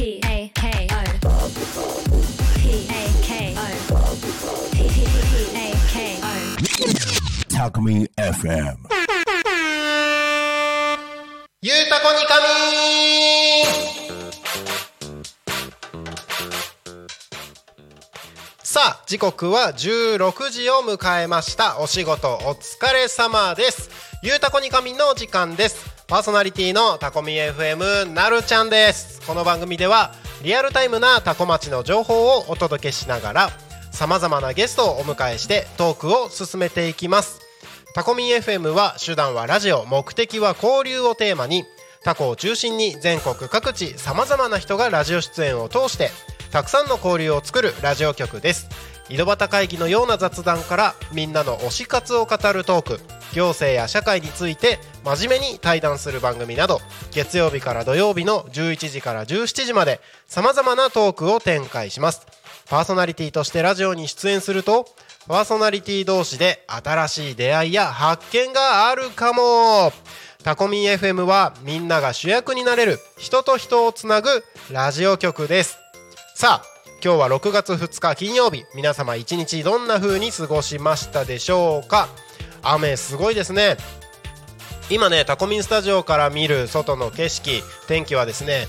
P A K O P A K O P A K O Talk Me FM. ゆうたこにかみさあ時刻は16時を迎えましたお仕事お疲れ様ですゆうたこにかみの時間ですパーソナリティのタコミ FM なるちゃんです。この番組ではリアルタイムなタコ町の情報をお届けしながらさまざまなゲストをお迎えしてトークを進めていきます。タコミン FM は手段はラジオ目的は交流をテーマにタコを中心に全国各地さまざまな人がラジオ出演を通してたくさんの交流を作るラジオ局です。井戸端会議のような雑談からみんなの推し活を語るトーク行政や社会について真面目に対談する番組など月曜日から土曜日の11時から17時までさまざまなトークを展開します。パーソナリティとしてラジオに出演するとパーソナリティ同士で新しい出会いや発見があるかも。タコミン FM はみんなが主役になれる人と人をつなぐラジオ局です。さあ今日は6月2日金曜日。皆様一日どんな風に過ごしましたでしょうか？雨すごいですね。今ねタコミンスタジオから見る外の景色天気はですね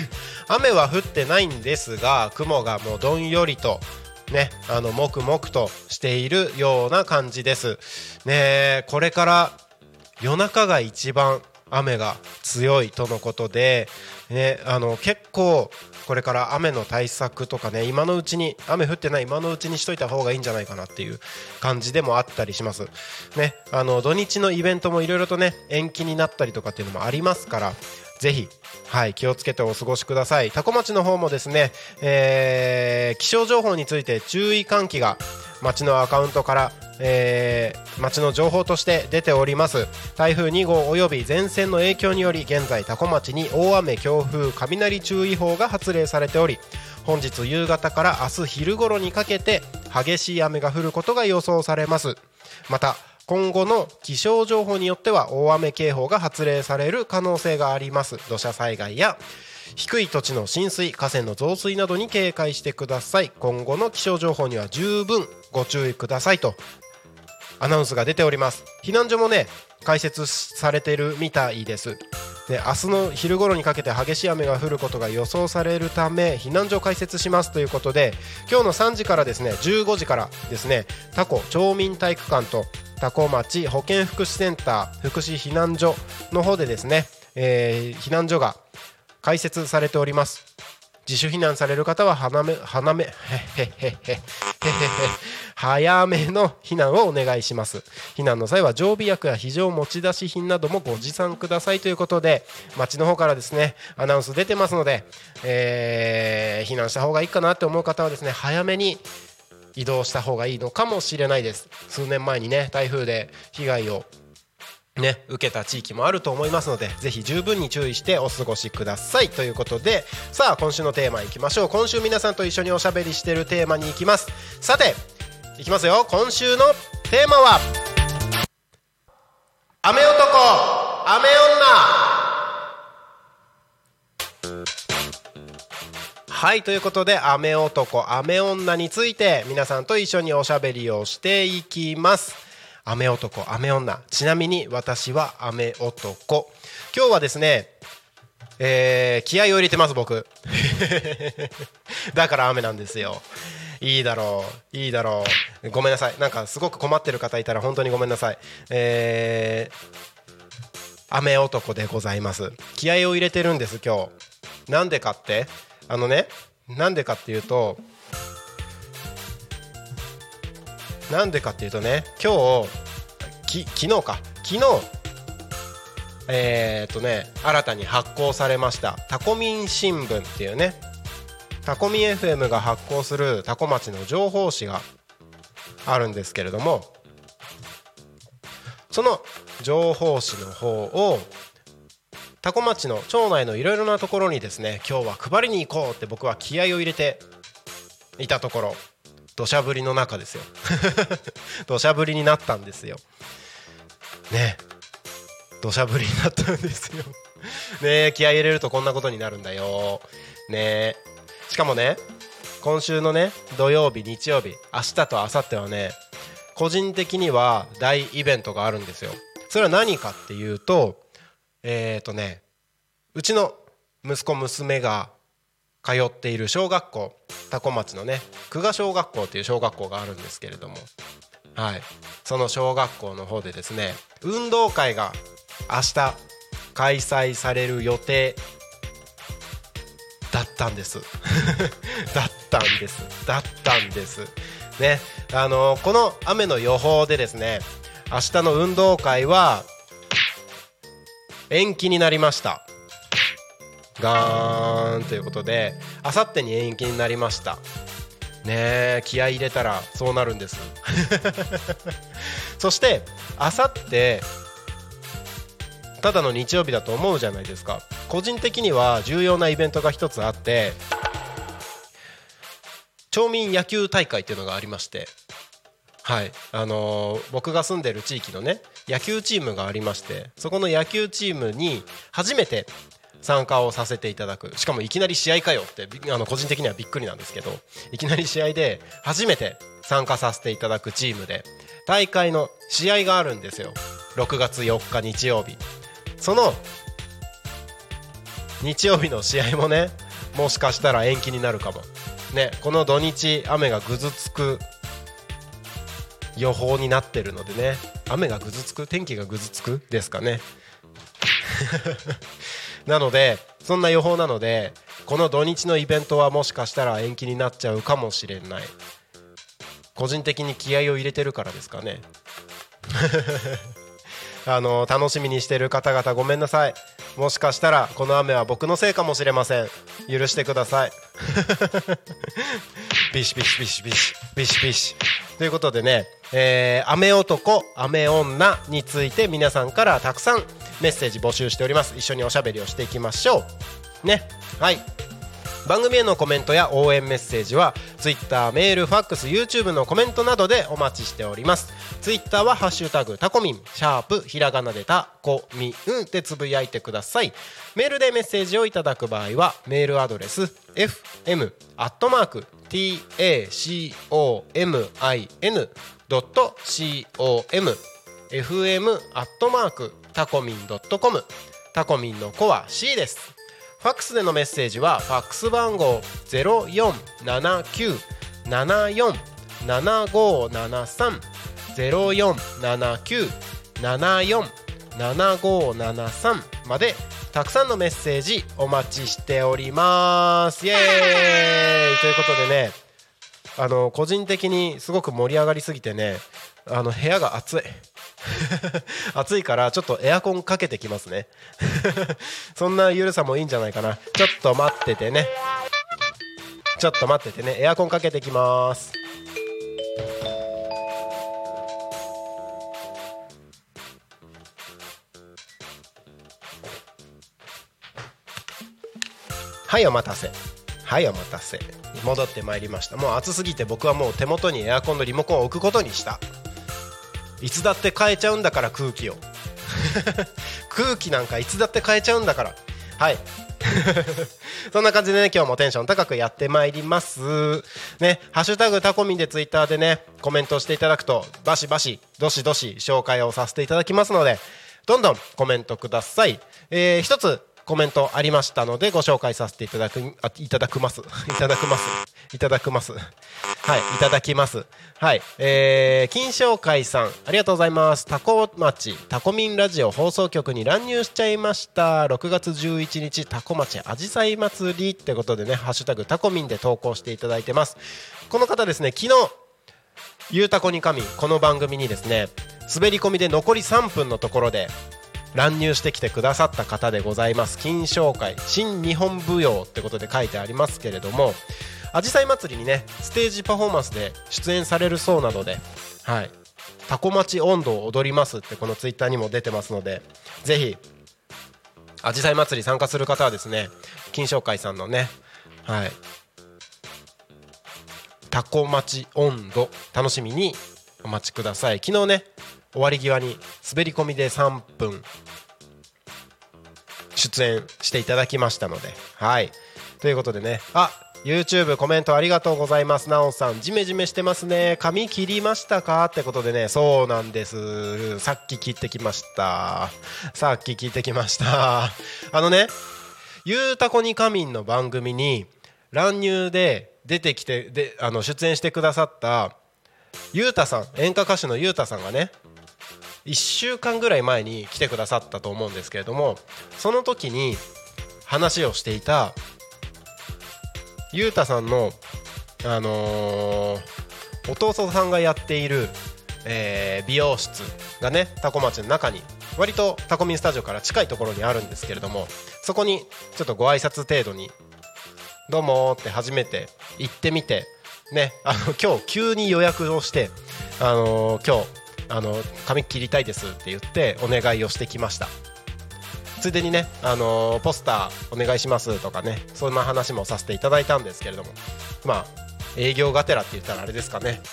雨は降ってないんですが雲がもうどんよりとねあのもくもくとしているような感じです。ねこれから夜中が一番雨が強いとのことで、ね、あの結構これから雨の対策とかね今のうちに雨降ってない今のうちにしといた方がいいんじゃないかなっていう感じでもあったりします。ねあの土日のイベントもいろいろとね延期になったりとかっていうのもありますからぜひ、はい、気をつけてお過ごしください。タコ町の方もですね、えー、気象情報について注意喚起が町のアカウントから、えー、町の情報として出ております。台風2号及び前線の影響により現在タコ町に大雨強風雷注意報が発令されており、本日夕方から明日昼頃にかけて激しい雨が降ることが予想されます。また今後の気象情報によっては大雨警報が発令される可能性があります。土砂災害や低い土地の浸水河川の増水などに警戒してください。今後の気象情報には十分ご注意くださいとアナウンスが出ております。避難所もね開設されているみたいです。で明日の昼頃にかけて激しい雨が降ることが予想されるため避難所を開設しますということで今日の3時からですね15時からですねタコ町民体育館と多古町保健福祉センター福祉避難所の方でですね、えー避難所が開設されております。自主避難される方は花め花めへへへへへへへ早めの避難をお願いします。避難の際は常備薬や非常持ち出し品などもご持参くださいということで町の方からですねアナウンス出てますので、えー避難した方がいいかなって思う方はですね早めに移動した方がいいのかもしれないです。数年前にね台風で被害をね、受けた地域もあると思いますのでぜひ十分に注意してお過ごしください。ということでさあ今週のテーマいきましょう。今週皆さんと一緒におしゃべりしてるテーマに行きます。さていきますよ。今週のテーマは雨男雨女。はいということで雨男雨女について皆さんと一緒におしゃべりをしていきます。雨男雨女。ちなみに私は雨男。今日はですねえー気合を入れてます僕。だから雨なんですよ。いいだろう。いいだろう。ごめんなさい。なんかすごく困ってる方いたら本当にごめんなさい。えー雨男でございます。気合を入れてるんです今日。なんでかって？あのねなんでかっていうとなんでかっていうとね今日き昨日か。昨日えーっとね新たに発行されましたタコミン新聞っていうねタコミン FM が発行するタコ町の情報誌があるんですけれどもその情報誌の方をタコ町の町内のいろいろなところにですね今日は配りに行こうって僕は気合を入れていたところ土砂降りの中ですよ。土砂降りになったんですよ。ね土砂降りになったんですよ。ね気合入れるとこんなことになるんだよ。ねしかもね今週のね土曜日日曜日明日と明後日はね個人的には大イベントがあるんですよ。それは何かっていうとえっ、ー、とねうちの息子娘が通っている小学校多古町のね久我小学校っていう小学校があるんですけれどもはい。その小学校の方でですね運動会が明日開催される予定だったんです。だったんです。だったんです。ね。あのこの雨の予報でですね明日の運動会は延期になりました。ガーンということであさってに延期になりました。ね気合い入れたらそうなるんです。そしてあさってただの日曜日だと思うじゃないですか。個人的には重要なイベントが一つあって町民野球大会っていうのがありましてはい。あのー、僕が住んでる地域のね野球チームがありましてそこの野球チームに初めて参加をさせていただく。しかもいきなり試合かよってあの個人的にはびっくりなんですけどいきなり試合で初めて参加させていただくチームで大会の試合があるんですよ。6月4日日曜日。その日曜日の試合もねもしかしたら延期になるかも。ねこの土日雨がぐずつく予報になってるのでね。雨がぐずつく？天気がぐずつく？ですかね。なのでそんな予報なのでこの土日のイベントはもしかしたら延期になっちゃうかもしれない。個人的に気合を入れてるからですかね。あの楽しみにしてる方々ごめんなさい。もしかしたらこの雨は僕のせいかもしれません。許してください。ビシビシビシビシビシビシ。ということでね、えー、雨男雨女について皆さんからたくさんメッセージ募集しております。一緒におしゃべりをしていきましょう。ね。はい。番組へのコメントや応援メッセージは Twitter メールファックス YouTube のコメントなどでお待ちしております。Twitter は「ハッシュタグタコミン」シャープひらがなでタコミンでつぶやいてください。メールでメッセージをいただく場合はメールアドレス fm アットマーク tacomin fm アットマークタコミン .com タコミンの子は C です。ファックスでのメッセージはファックス番号0479747573 0479747573までたくさんのメッセージお待ちしております。イエーイ。ということでねあの個人的にすごく盛り上がりすぎてねあの部屋が暑い。暑いからちょっとエアコンかけてきますね。そんなゆるさもいいんじゃないかな。ちょっと待っててね。ちょっと待っててね。エアコンかけてきます。はいお待たせ。はいお待たせ。戻ってまいりました。もう暑すぎて僕はもう手元にエアコンのリモコンを置くことにした。いつだって変えちゃうんだから空気を。空気なんかいつだって変えちゃうんだから。はい。そんな感じでね今日もテンション高くやってまいります。ねハッシュタグタコミンでツイッターでねコメントしていただくとバシバシどしどし紹介をさせていただきますのでどんどんコメントください、えー、一つコメントありましたのでご紹介させていただくあいただくます。いただくます。いただくます。はいいただきます。はいえー、金賞会さんありがとうございます。タコ町タコミンラジオ放送局に乱入しちゃいました。6月11日タコ町あじさい祭りってことでねハッシュタグタコミンで投稿していただいてます。この方ですね昨日ゆうたこに神この番組にですね滑り込みで残り3分のところで乱入してきてくださった方でございます。金賞会新日本舞踊ってことで書いてありますけれどもあじさい祭りにねステージパフォーマンスで出演されるそうなのではい。タコ町温度を踊りますってこのツイッターにも出てますのでぜひあじさい祭り参加する方はですね金賞会さんのねはい。タコ町温度楽しみにお待ちください。昨日ね終わり際に滑り込みで3分出演していただきましたのではい。ということでね。あ YouTube コメントありがとうございます。なおさんジメジメしてますね。髪切りましたか？ってことでね。そうなんです。さっき切ってきました。さっき切ってきました。あのねゆうたこに仮眠の番組に乱入で出てきてであの出演してくださったゆうたさん演歌歌手のゆうたさんがね1週間ぐらい前に来てくださったと思うんですけれどもその時に話をしていたゆうたさんの、あのーお父さんがやっている、えー美容室がねタコ町の中に割とタコミンスタジオから近いところにあるんですけれどもそこにちょっとご挨拶程度に「どうも」って初めて行ってみてねあの今日急に予約をして、あのー今日あの髪切りたいですって言ってお願いをしてきました。ついでにね、あのポスターお願いしますとかねそんな話もさせていただいたんですけれども。まあ営業がてらって言ったらあれですかね。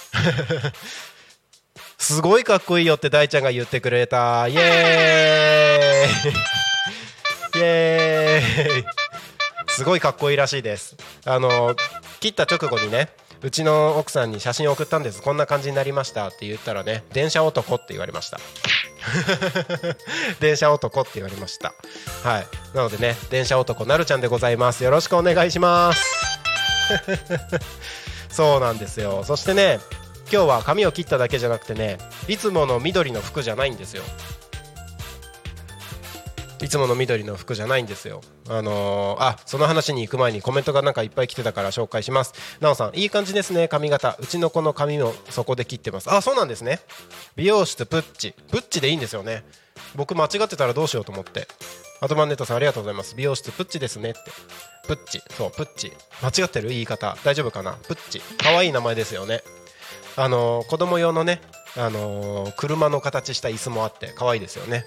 すごいかっこいいよって大ちゃんが言ってくれた。イエーイ。イエーイ。すごいかっこいいらしいです。あの切った直後にねうちの奥さんに写真を送ったんです。こんな感じになりましたって言ったらね電車男って言われました。電車男って言われました。はい。なのでね電車男なるちゃんでございます。よろしくお願いします。そうなんですよ。そしてね今日は髪を切っただけじゃなくてねいつもの緑の服じゃないんですよ。いつもの緑の服じゃないんですよ。あのーあその話に行く前にコメントがなんかいっぱい来てたから紹介します。なおさんいい感じですね髪型うちの子の髪もそこで切ってます。あそうなんですね。美容室プッチプッチでいいんですよね。僕間違ってたらどうしようと思って。アトマンネットさんありがとうございます。美容室プッチですねって。プッチそうプッチ間違ってる？言い方大丈夫かな？プッチ可愛い名前ですよね。あのー子供用のねあのー車の形した椅子もあって可愛いですよね。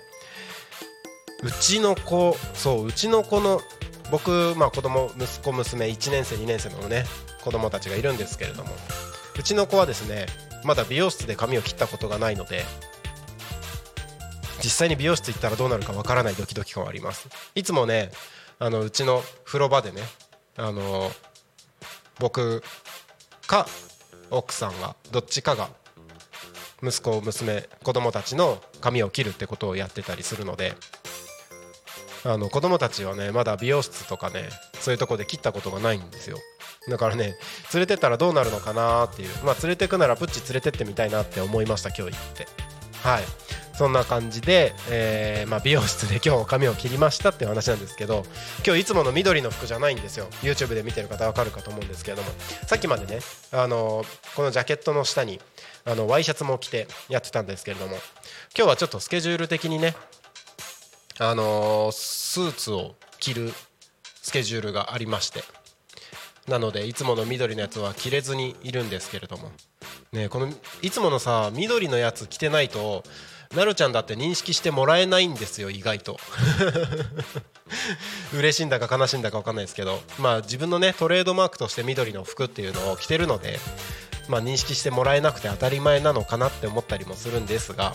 うちの子そううちの子の僕まあ子供息子娘1年生2年生のね子供たちがいるんですけれどもうちの子はですねまだ美容室で髪を切ったことがないので実際に美容室行ったらどうなるかわからないドキドキ感はあります。いつもねあのうちの風呂場でねあの僕か奥さんがどっちかが息子娘子供たちの髪を切るってことをやってたりするのであの子供たちはねまだ美容室とかねそういうとこで切ったことがないんですよ。だからね連れてったらどうなるのかなっていう。まあ連れてくならプッチ連れてってみたいなって思いました今日行って。はい。そんな感じで、えーまあ、美容室で今日髪を切りましたっていう話なんですけど今日いつもの緑の服じゃないんですよ。YouTube で見てる方わかるかと思うんですけれども。さっきまでねあのこのジャケットの下にあのワイシャツも着てやってたんですけれども。今日はちょっとスケジュール的にねあのスーツを着るスケジュールがありまして。なのでいつもの緑のやつは着れずにいるんですけれども。ねこのいつものさ緑のやつ着てないとなるちゃんだって認識してもらえないんですよ意外と。嬉しいんだか悲しいんだか分かんないですけど。まあ自分のねトレードマークとして緑の服っていうのを着てるのでまあ認識してもらえなくて当たり前なのかなって思ったりもするんですが。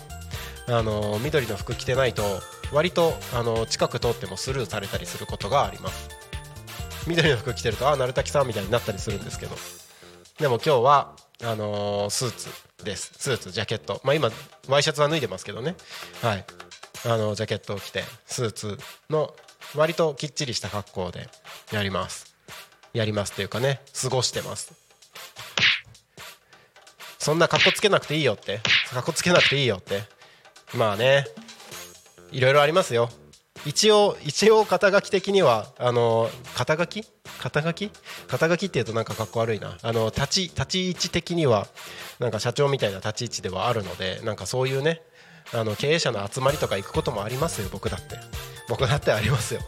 あの緑の服着てないと割とあの近く通ってもスルーされたりすることがあります。緑の服着てるとああ鳴滝さんみたいになったりするんですけど。でも今日はあのースーツです。スーツジャケット。まあ今ワイシャツは脱いでますけどね。はい。あのジャケットを着てスーツの割ときっちりした格好でやります。やりますっていうかね過ごしてます。そんな格好つけなくていいよって。格好つけなくていいよって。まあね。いろいろありますよ。一応一応肩書き的にはあの肩書き？肩書き？肩書きっていうとなんかかっこ悪いな。あの立ち立ち位置的にはなんか社長みたいな立ち位置ではあるのでなんかそういうねあの経営者の集まりとか行くこともありますよ僕だって。僕だってありますよ。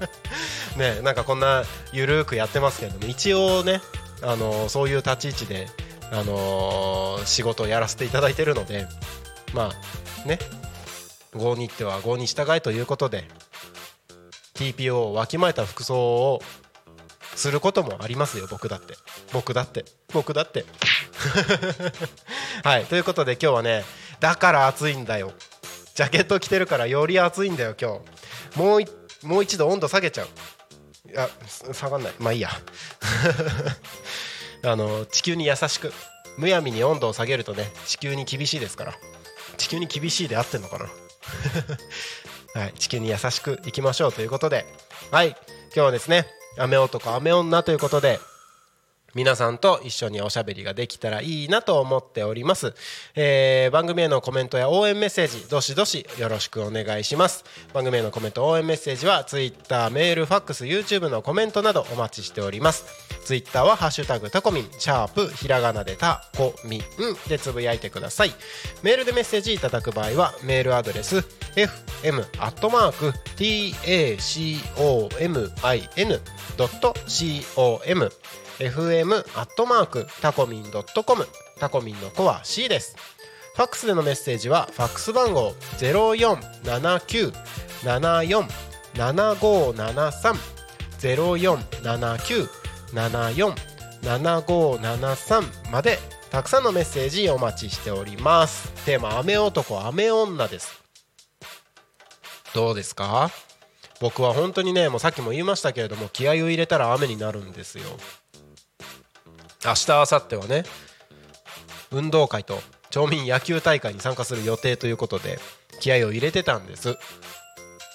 ねなんかこんなゆるーくやってますけれども一応ねあのそういう立ち位置であの仕事をやらせていただいてるのでまあね。合に行っては合に従えということで TPO をわきまえた服装をすることもありますよ僕だって。僕だって。僕だって。はい。ということで今日はねだから暑いんだよ。ジャケット着てるからより暑いんだよ今日。もうもう一度温度下げちゃう。いや下がんない。まあいいや。あの地球に優しく。むやみに温度を下げるとね地球に厳しいですから。地球に厳しいで合ってんのかな。はい。地球に優しくいきましょうということで。はい。今日はですね雨男雨女ということで皆さんと一緒におしゃべりができたらいいなと思っております、えー番組へのコメントや応援メッセージどしどしよろしくお願いします。番組へのコメント応援メッセージは Twitter メールファックス YouTube のコメントなどお待ちしております。Twitter は「ハッシュタグタコミン」シャープひらがなでタコミンでつぶやいてください。メールでメッセージいただく場合はメールアドレス fm fm アットマークタコミンドットコム。タコミンの子は C です。ファックスでのメッセージはファックス番号0479747573 0479747573までたくさんのメッセージお待ちしております。テーマ雨男雨女です。どうですか？僕は本当にねもうさっきも言いましたけれども気合を入れたら雨になるんですよ。明日明後日はね運動会と町民野球大会に参加する予定ということで気合を入れてたんです。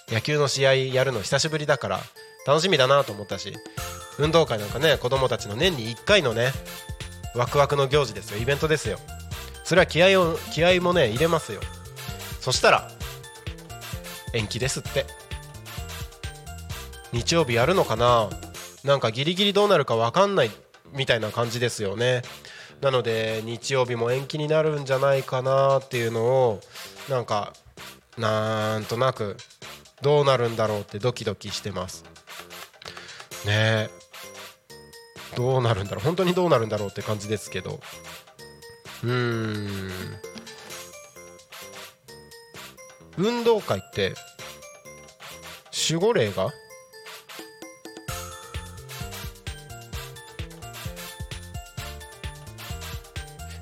野球の試合やるの久しぶりだから楽しみだなと思ったし運動会なんかね子供たちの年に1回のねワクワクの行事ですよ。イベントですよ。それは気合を気合もね入れますよ。そしたら延期ですって。日曜日やるのかな？なんかギリギリどうなるか分かんない。みたいな感じですよね。なので日曜日も延期になるんじゃないかなっていうのをなんかなんとなくどうなるんだろうってドキドキしてます。ね。えどうなるんだろう。本当にどうなるんだろうって感じですけど。うーん。運動会って守護霊が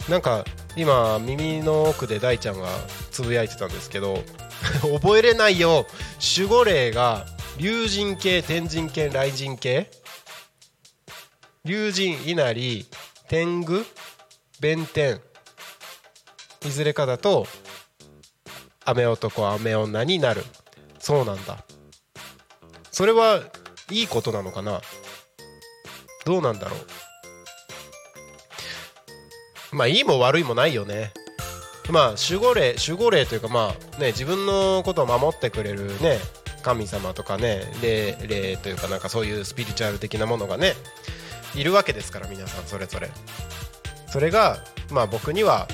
なんか今耳の奥で大ちゃんがつぶやいてたんですけど 覚えれないよ守護霊が龍神系天神系雷神系。龍神稲荷天狗弁天。いずれかだと雨男雨女になる。そうなんだ。それはいいことなのかな？どうなんだろう？まあいいも悪いもないよね。まあ守護霊守護霊というかまあね自分のことを守ってくれるね神様とかね霊霊というかなんかそういうスピリチュアル的なものがねいるわけですから皆さんそれぞれ。それがまあ僕には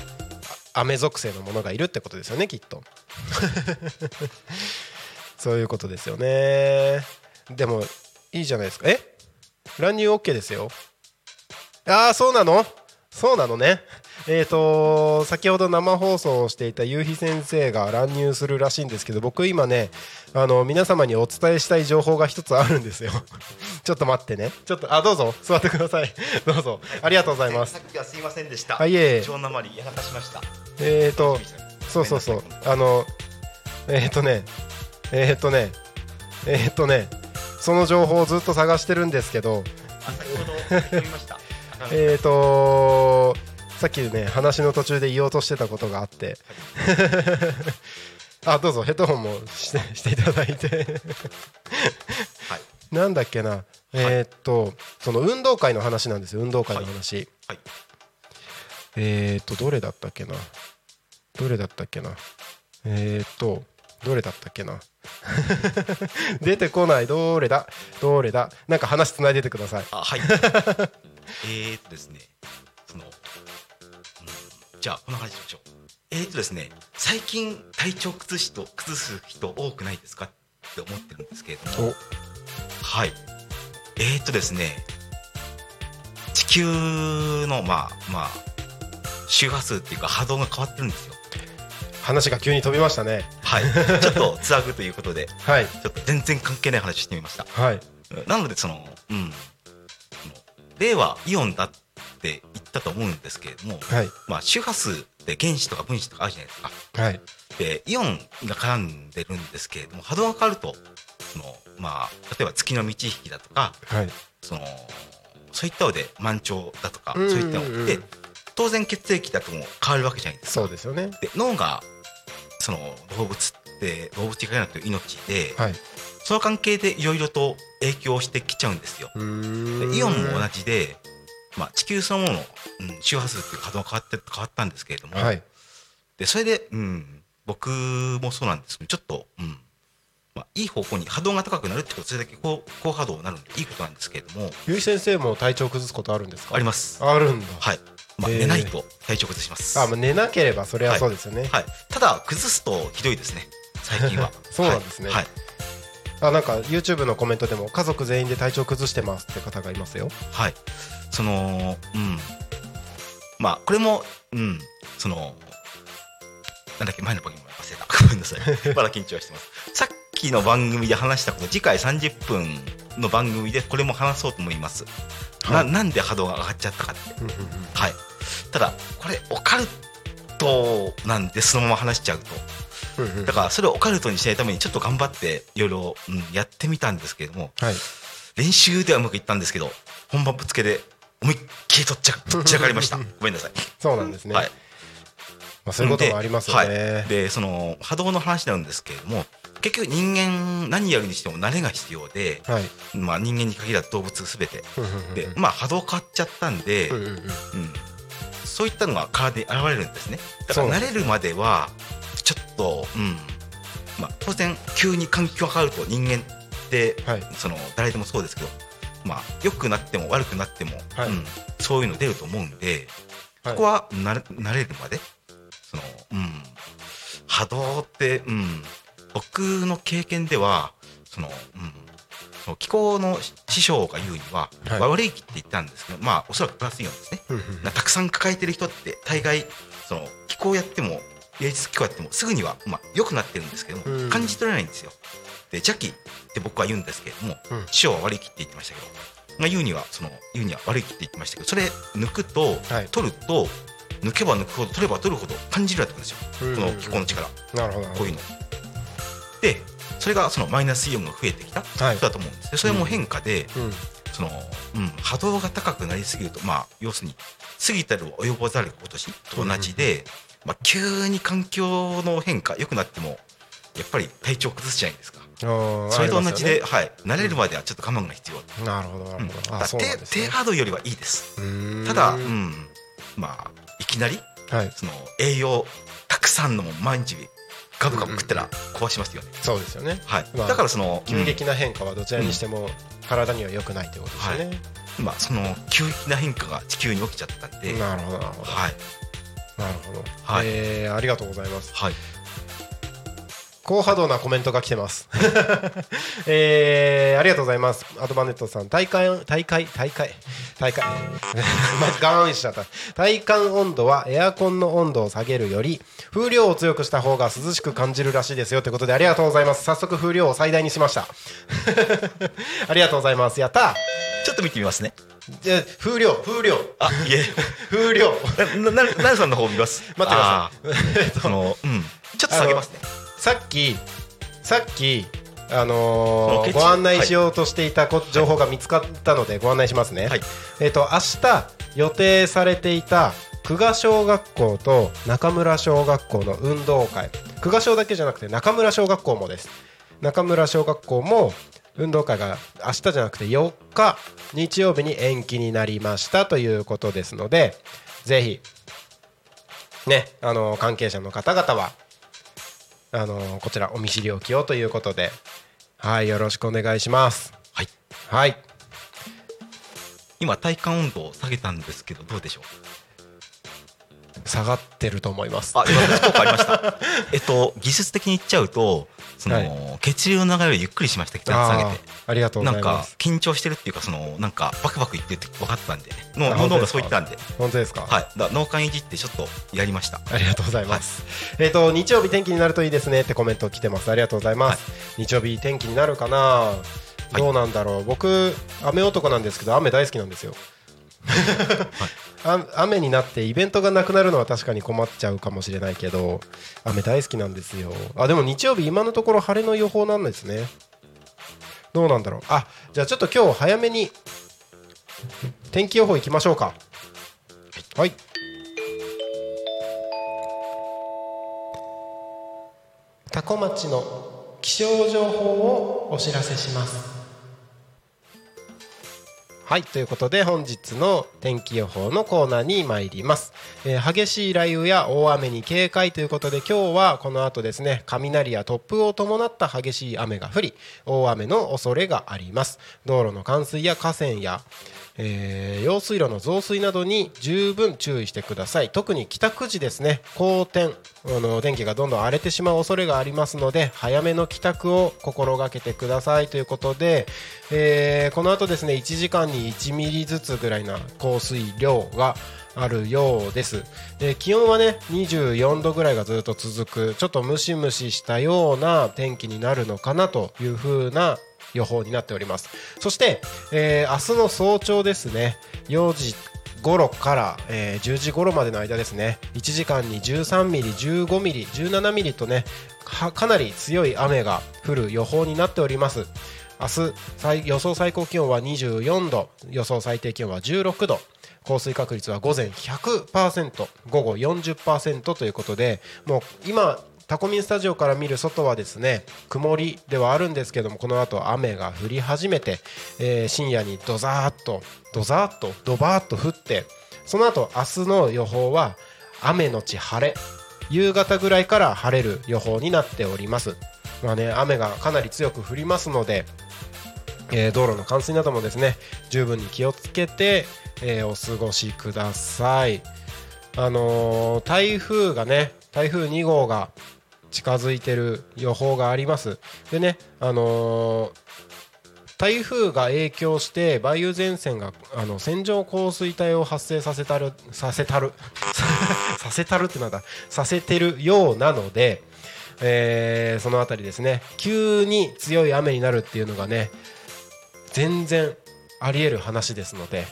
雨属性のものがいるってことですよねきっと。そういうことですよね。でもいいじゃないですか。え？乱入 OK ですよ。ああそうなの？そうなのね。えーと先ほど生放送をしていた夕日先生が乱入するらしいんですけど僕今ねあの皆様にお伝えしたい情報が一つあるんですよ。ちょっと待ってね。ちょっとあどうぞ。座ってください。どうぞ。ありがとうございます。さっきはすいませんでした。はいいえいえ。超なまりやらかしました。えーとそうそうそう。あのえっ、とねえっ、とねえっ、とねその情報をずっと探してるんですけど。あ先ほど読みました。えっ、とさっきね話の途中で言おうとしてたことがあって。あどうぞヘッドホンもしてしていただいて。はい。なんだっけな。えっ、とその運動会の話なんですよ。運動会の話、はい。えっ、とどれだったっけな。どれだったっけな。えっ、とどれだったっけな。出てこない。どれだ？どれだ？なんか話つないでてください。あはい。えーとですねその、うんじゃあこの話しましょう。えーとですね最近体調崩しと崩す人多くないですかって思ってるんですけれども。はい。えーとですね地球のまあまあ周波数っていうか波動が変わってるんですよ。話が急に飛びましたねはい。ちょっとつなぐということで。はいちょっと全然関係ない話してみました。はいなのでその、うん、その令和イオンだって言ったと思うんですけれども、はい。まあ、周波数で原子とか分子とかあるじゃないですか。はい。でイオンが絡んでるんですけれども波動が変わるとそのまあ例えば月の満ち引きだとかはい。そのそういったので満潮だとかそううんうん。うんいったので当然血液だとも変わるわけじゃないですか。そうですよね。で脳がその動物って動物に限らなくて命で、はいその関係でいろいろと影響してきちゃうんですよ。イオンも同じで、まあ、地球そのものの、うん、周波数っていう波動が変わって変わったんですけれども、はい。でそれで、うん、僕もそうなんですけどちょっと、うんまあ、いい方向に波動が高くなるってことはそれだけ高高波動になるんでいいことなんですけれども。ゆい先生も体調崩すことあるんですか？あります。あるんだ。はい。まあ、寝ないと体調崩します。あ、まあ、寝なければそれはそうですよね、はい、ただ崩すとひどいですね。最近は。そうなんですね。はい、あなんか YouTube のコメントでも家族全員で体調崩してますって方がいますよ。はい、そのうん。まあこれもうん。そのなんだっけ前の番組も忘れた。ごめんなさい。まだ緊張してます。さっきの番組で話したこと次回30分の番組でこれも話そうと思います、はななんで波動が上がっちゃったかって。はい。ただこれオカルトなんでそのまま話しちゃうとだからそれをオカルトにしないためにちょっと頑張っていろいろうんやってみたんですけれどもはい。練習ではうまくいったんですけど本番ぶつけで思いっきりとっちゃどっちらかりました。ごめんなさい、そうなんですね、はい。まあ、そういうこともありますよね、で,、はい、でその波動の話なんですけれども結局人間何やるにしても慣れが必要で、はい。まあ、人間に限らず動物すべてでまあ波動変わっちゃったんで、うんそういったのが体に現れるんですね。だから慣れるまではちょっと、うん。まあ、当然急に環境が変わると人間って、はい。その誰でもそうですけど、まあ、良くなっても悪くなっても、はい。うん、そういうの出ると思うんで、はい。ここは慣れ慣れるまでその、うん、波動って、うん、僕の経験ではその、うん、その気候の師匠が言うには、はい。悪い気って言ったんですけどまあおそらくプラスイオンですね。たくさん抱えてる人って大概その気候やっても芸術気候やってもすぐにはまあ良くなってるんですけども、うん。感じ取れないんですよ。で邪気って僕は言うんですけれども、うん。師匠は悪い気って言ってましたけど、まあ、言うにはその言うには悪い気って言ってましたけどそれ抜くと、はい。取ると抜けば抜くほど取れば取るほど感じるようになってくるんですよ、うん。うんうんこの気候の力。なるほど。こういうの。でそれがそのマイナスイオンが増えてきたはい。ことだと思うんですでそれも変化で、どうん。その、うん、波動が高くなりすぎると、まあ、要するに、過ぎたる及ばざることしと同じで、まあ、急に環境の変化、良くなっても、やっぱり体調崩すじゃないですか？それと同じで、ありまはい、慣れるまではちょっと我慢が必要。すよねなるほどなうん。るほど、うなん低ですね。低ハードよりはいいです。ただ、うん、まあ、いきなり、はい。その栄養たくさんのも毎日ガブガブ食ったら壊しますよね。そうですよね。はい。まあだからその、急激な変化はどちらにしても体には良くないということですよね、うんまあ、その急激な変化が地球に起きちゃったんで、なるほどなるほど、はい。なるほど、はいえーありがとうございますはい。高波動なコメントが来てます。えー、ありがとうございます。アドバネットさん、大会、大会、大会、大会。まずガーンしちゃった。体感温度はエアコンの温度を下げるより、風量を強くした方が涼しく感じるらしいですよ。ということで、ありがとうございます。早速風量を最大にしました。ありがとうございます。やったちょっと見てみますね。じゃあ風量、風量。あ、いえ。風量。な、な、なるさんの方見ます？待ってくださいい。そ の、うん。ちょっと下げますね。さっきさっきあのーご案内しようとしていたこ情報が見つかったのでご案内しますね、はいえっ、と明日予定されていた久我小学校と中村小学校の運動会久我小だけじゃなくて中村小学校もです中村小学校も運動会が明日じゃなくて4日日曜日に延期になりましたということですのでぜひねあの関係者の方々はあのこちらお見知りおきをということではいよろしくお願いしますはい。はい今、体感温度を下げたんですけど、どうでしょう？下がってると思いますあ、今、効果ありました。えっと、技術的に言っちゃうと、その、はい血流の流れをゆっくりしました。あありがとうごなんかざいます緊張してるっていうかそのなんかバクバクいってるって分かったんであ脳脳がそう言ったんで本当ですか、はいだ脳幹いじってちょっとやりましたありがとうございます。えっ、と日曜日天気になるといいですねってコメント来てます。ありがとうございます。日曜日天気になるかな？どうなんだろう？僕雨男なんですけど雨大好きなんですよ。あ雨になってイベントがなくなるのは確かに困っちゃうかもしれないけど雨大好きなんですよ。あでも日曜日今のところ晴れの予報なんですね。どうなんだろう。あじゃあちょっと今日早めに天気予報いきましょうか。はい。多古町の気象情報をお知らせします。はいということで本日の天気予報のコーナーに参ります、えー激しい雷雨や大雨に警戒ということで今日はこの後ですね雷や突風を伴った激しい雨が降り大雨の恐れがあります。道路の冠水や河川やえー用水路の増水などに十分注意してください。特に帰宅時ですね。好天あの電気がどんどん荒れてしまう恐れがありますので早めの帰宅を心がけてください。ということで、えーこの後ですね1時間に1ミリずつぐらいな降水量があるようです。で気温はね24度ぐらいがずっと続く。ちょっとムシムシしたような天気になるのかなという風な予報になっております。そして、えー明日の早朝ですね。4時頃から、えー10時頃までの間ですね。1時間に13ミリ15ミリ17ミリとねかなり強い雨が降る予報になっております。明日予想最高気温は24度。予想最低気温は16度。降水確率は午前100%午後40%ということでもう今タコミンスタジオから見る外はですね曇りではあるんですけどもこの後雨が降り始めて、えー深夜にドザーッとドザーッとドバーッと降ってその後明日の予報は雨のち晴れ夕方ぐらいから晴れる予報になっております。まあね雨がかなり強く降りますのでえー道路の冠水などもですね十分に気をつけて、えーお過ごしください。あのー台風がね台風2号が近づいてる予報があります。でねあの台風が影響して梅雨前線があの線状降水帯を発生させたるさせたる させたるってなんださせてるようなので、えーそのあたりですね急に強い雨になるっていうのがね全然あり得る話ですので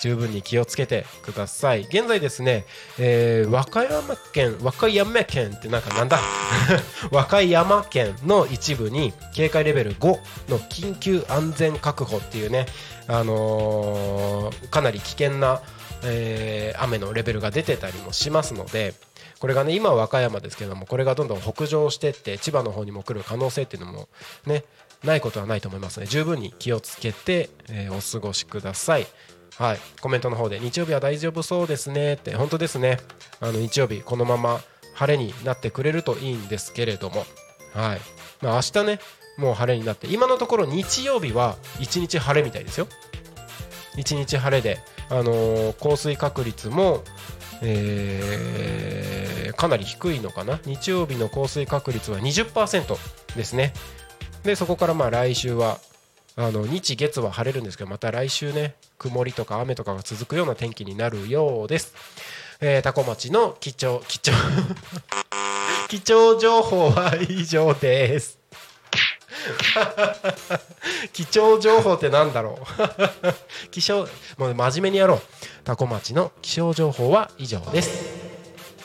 十分に気をつけてください現在ですね、えー和歌山県和歌山県ってなんかなんだ？和歌山県の一部に警戒レベル5の緊急安全確保っていうね、あのーかなり危険な、えー雨のレベルが出てたりもしますのでこれがね今は和歌山ですけどもこれがどんどん北上してって千葉の方にも来る可能性っていうのもねないことはないと思いますので十分に気をつけて、えーお過ごしください。はい、コメントの方で日曜日は大丈夫そうですねって。本当ですね。あの日曜日このまま晴れになってくれるといいんですけれども。はい。まあ明日ねもう晴れになって今のところ日曜日は一日晴れみたいですよ。一日晴れで、あのー降水確率も、えーかなり低いのかな。日曜日の降水確率は20%ですね。でそこからまあ来週はあの日月は晴れるんですけどまた来週ね曇りとか雨とかが続くような天気になるようです、えー、タコ町の貴重貴重 貴重情報は以上です。貴重情報ってなんだろう？気象もう真面目にやろう。タコ町の気象情報は以上です。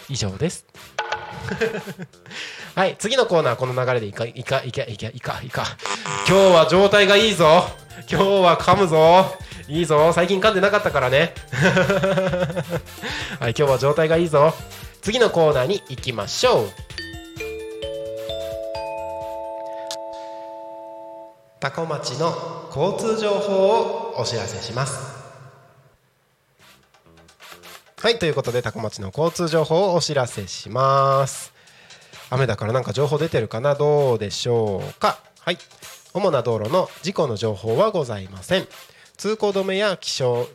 以上です。はい次のコーナーこの流れでいかいかいかいかいかいか。今日は状態がいいぞ。今日は噛むぞ。いいぞ。最近噛んでなかったからね。はい今日は状態がいいぞ。次のコーナーに行きましょう。多古町の交通情報をお知らせします。はいということで多古町の交通情報をお知らせします。雨だからなんか情報出てるかな？どうでしょうか？はい。主な道路の事故の情報はございません。通行止めや気象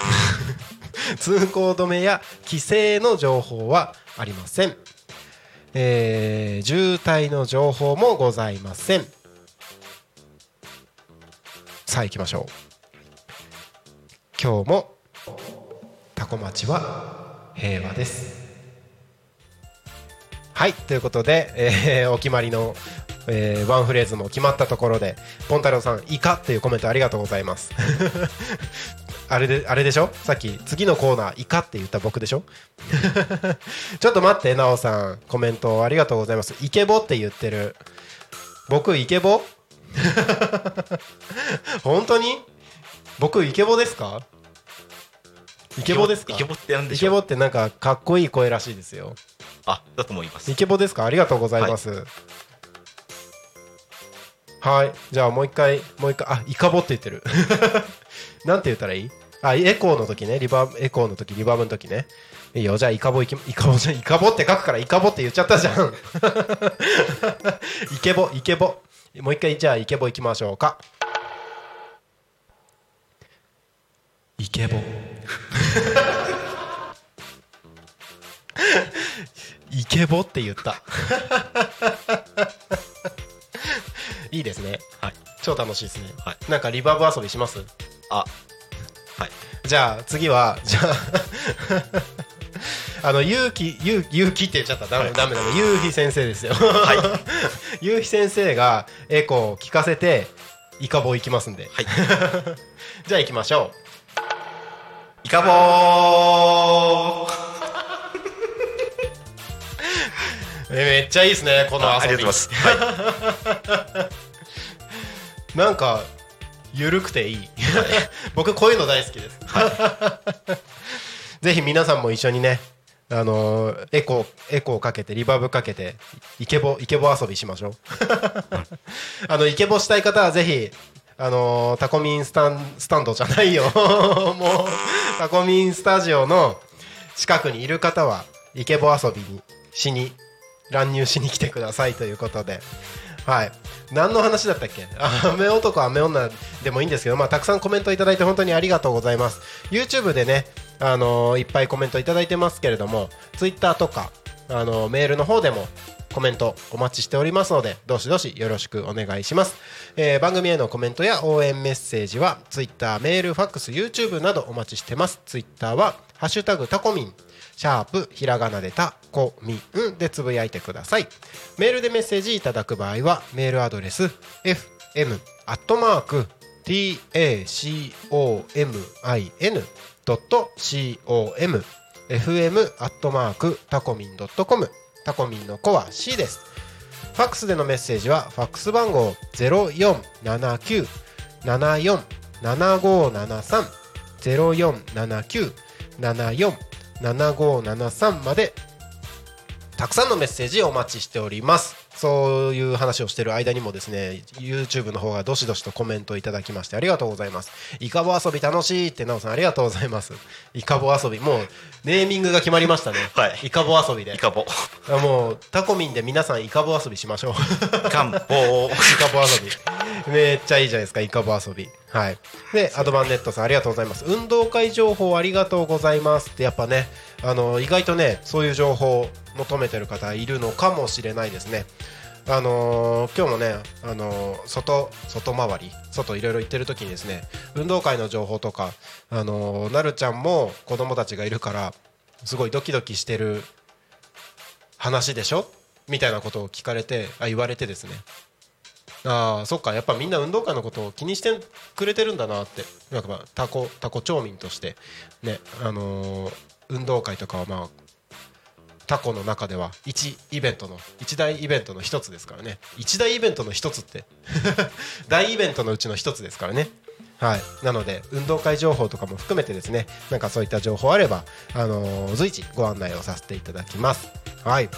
通行止めや規制の情報はありません、えー渋滞の情報もございません。さあ行きましょう。今日もタコ町は平和です。はいということで、えーお決まりの、えーワンフレーズも決まったところでポンタロウさん「イカ」っていうコメントありがとうございます。あれであれでしょ？さっき次のコーナー「イカ」って言った僕でしょ？ちょっと待ってなおさんコメントありがとうございます。イケボって言ってる。僕イケボ？本当に？僕イケボですか？イケボですか？イケボってなんでしょう？イケボってなんかかっこいい声らしいですよ。あだと思います。イケボですか？ありがとうございます。はい。じゃあもう一回もう一回あイカボって言ってる。なんて言ったらいい？あエコーの時ね。リバーブエコーの時リバーブの時ね。いいよ。じゃあイカボいきイカボじゃイカボって書くからイカボって言っちゃったじゃん。イケボイケボ。もう一回じゃあイケボいきましょうか。イケボ イケボって言った。いいですね。はい。超楽しいですね、はい。なんかリバーブ遊びします？あ。はい。じゃあ次はじゃあ あの勇気勇勇気って言っちゃった。ダメ、ダメダメ。ゆうひ先生ですよ。はい。ゆうひ先生がエコーを聞かせてイカボ行きますんで。はい。じゃあ行きましょイカボ ー。めっちゃいいですねこのああ遊びりがとうございます。はい。なんかゆるくていい。僕こういうの大好きです、ぜひ皆さんも一緒にねあのーエコーエコーかけてリバーブかけてイケボイケボ遊びしましょう。あのイケボしたい方はぜひあのタコミンスタンスタンドじゃないよ。もうタコミンスタジオの近くにいる方はイケボ遊びにしに乱入しに来てくださいということで。はい。何の話だったっけ？あ雨男雨女でもいいんですけど、まあ、たくさんコメントいただいて本当にありがとうございます。YouTube でね、あのーいっぱいコメントいただいてますけれども Twitter とか、あのーメールの方でもコメントお待ちしておりますのでどしどしよろしくお願いします、えー番組へのコメントや応援メッセージは Twitter メールファックス YouTube などお待ちしてます。Twitter は「ハッシュタグタコミン」シャープひらがなでタコミンでつぶやいてください。メールでメッセージいただく場合はメールアドレス fm アットマーク tacomin.com fm アットマークタコミンドットコム。タコミンの子は C です。ファックスでのメッセージはファックス番号0479 74 7573 0479 74 7573までたくさんのメッセージをお待ちしております。そういう話をしている間にもですね YouTube の方がどしどしとコメントいただきましてありがとうございます。イカボ遊び楽しいってなおさんありがとうございます。イカボ遊びもうネーミングが決まりましたね、はい。イカボ遊びで。イカボ。あもうタコミンで皆さんイカボ遊びしましょう。イカボ。ー イカボ遊び。めっちゃいいじゃないですかイカボ遊び。はい。でアドバンネットさんありがとうございます。運動会情報ありがとうございますってやっぱねあの意外とねそういう情報を求めてる方いるのかもしれないですね。あのー今日もね、あのー外外回り外いろいろ行ってる時にですね運動会の情報とか、あのーなるちゃんも子供たちがいるからすごいドキドキしてる話でしょ？みたいなことを聞かれてあ言われてですね。ああそっかやっぱみんな運動会のことを気にしてくれてるんだなって。なんかまタコタコ町民としてねあのー運動会とかはまあタコの中では一イベントの一大イベントの一つですからね。一大イベントの一つって 大イベントのうちの一つですからね。はい。なので運動会情報とかも含めてですねなんかそういった情報あればあのー随時ご案内をさせていただきます。はい。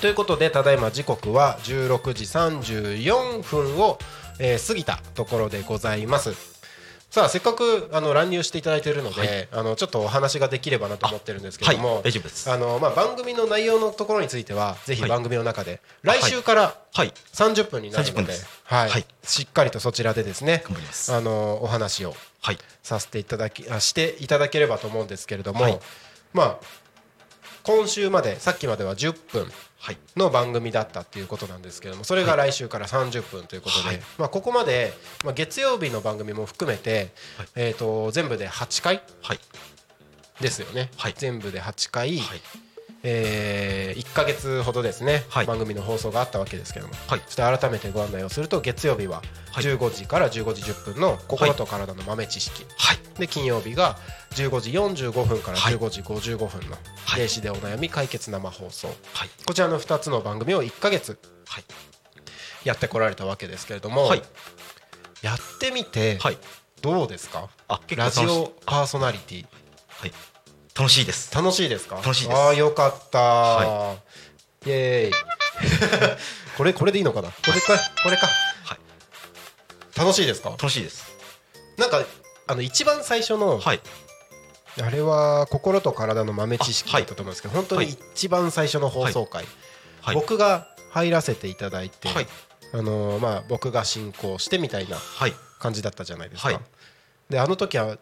ということでただいま時刻は16時34分を、えー過ぎたところでございます。さあせっかくあの乱入していただいているので、あのちょっとお話ができればなと思ってるんですけども、はい。大丈夫です。あのまあ、番組の内容のところについてはぜひはい。番組の中で、来週からはい。30分になる30のではい。はい。しっかりとそちらでですねあのお話をはい。させていただきあしていただければと思うんですけれども、はい。まあ今週までさっきまでは10分はいの番組だったっていうことなんですけどもそれが来週から30分ということで、はい。まあ、ここまで、まあ、月曜日の番組も含めて、はい。えー、と全部で8回はい。ですよね、はい。全部で8回、はいえ1か月ほどですね、はい。番組の放送があったわけですけども、はい。そして改めてご案内をすると月曜日ははい。15時から15時10分の心と体の豆知識、はい。で金曜日が15時45分からはい。15時55分のはい。霊視でお悩み解決生放送、はい。こちらの2つの番組を1か月はい。やってこられたわけですけれども、はい。やってみてはい。どうですか、ラジオパーソナリティ。はい楽しいです。楽しいですか？楽しいです。ああよかった、はイエーイ。これこれでいいのかな？これか。これか。はい。楽しいですか？楽しいです。なんかあの一番最初の、はい。あれは心と体の豆知識だったと思うんですけど、本当に一番最初の放送回、はい。僕が入らせていただいて、はい。あのーまあ、僕が進行してみたいなはい。感じだったじゃないですか。はい。であの時は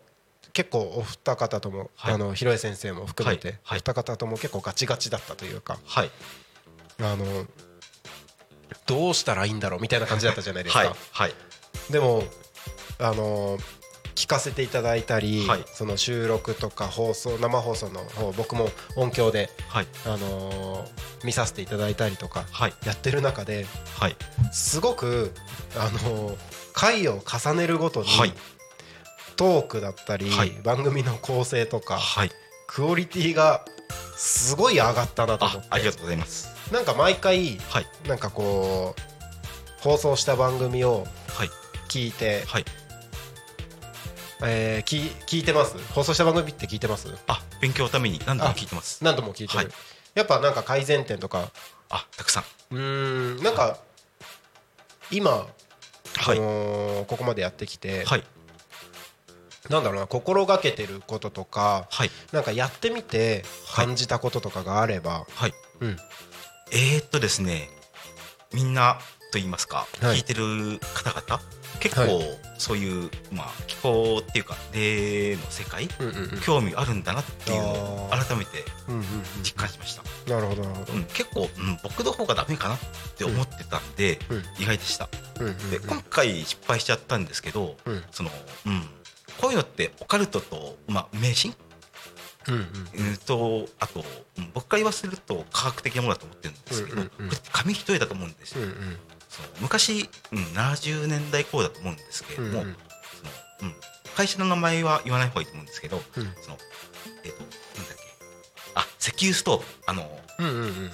結構お二方とも、はい。あの広江先生も含めて、お二方とも結構ガチガチだったというかはい。あのどうしたらいいんだろうみたいな感じだったじゃないですか。はい。はい。でもあの聞かせていただいたり、はい。その収録とか放送生放送の方僕も音響で、はい。あの見させていただいたりとかはい。やってる中ではい。すごくあの回を重ねるごとに、はいトークだったり、はい。番組の構成とかはい。クオリティがすごい上がったなと思って。あありがとうございます。なんか毎回はい。なんかこう放送した番組をはい。聞いて、はい。えー、聞聞いてます？放送した番組って聞いてます？あ勉強のために何度も聞いてます。何度も聞いてる、はい。やっぱなんか改善点とか？あたくさん。うーんなんか今、はい。このここまでやってきて、はいなんだろうな心がけてることとかはい。なんかやってみて感じたこととかがあれば、はい。うん。えー、っとですねみんなと言いますか、はい。聞いてる方々結構、はい。そういうまあ気候っていうか霊の世界うんうんうん。興味あるんだなっていうのを改めてうんうんうん実感しました、なるほどなるほど、うん、結構、うん、僕の方がダメかなって思ってたんで、うん。意外でした。うんうんうん。で今回失敗しちゃったんですけど、うん。そのうんこういうのってオカルトと、まあ、迷信、うんうんうん、とあと、うん僕から言わせると科学的なものだと思ってるんですけど、これって紙一重だと思うんですよ、うんうん。その昔、うん、70年代頃だと思うんですけれども、うんうん。そのうん、会社の名前は言わない方がいいと思うんですけど、うん。そのえっ、となんだっけ。あ石油ストーブ。あのうんうんうん。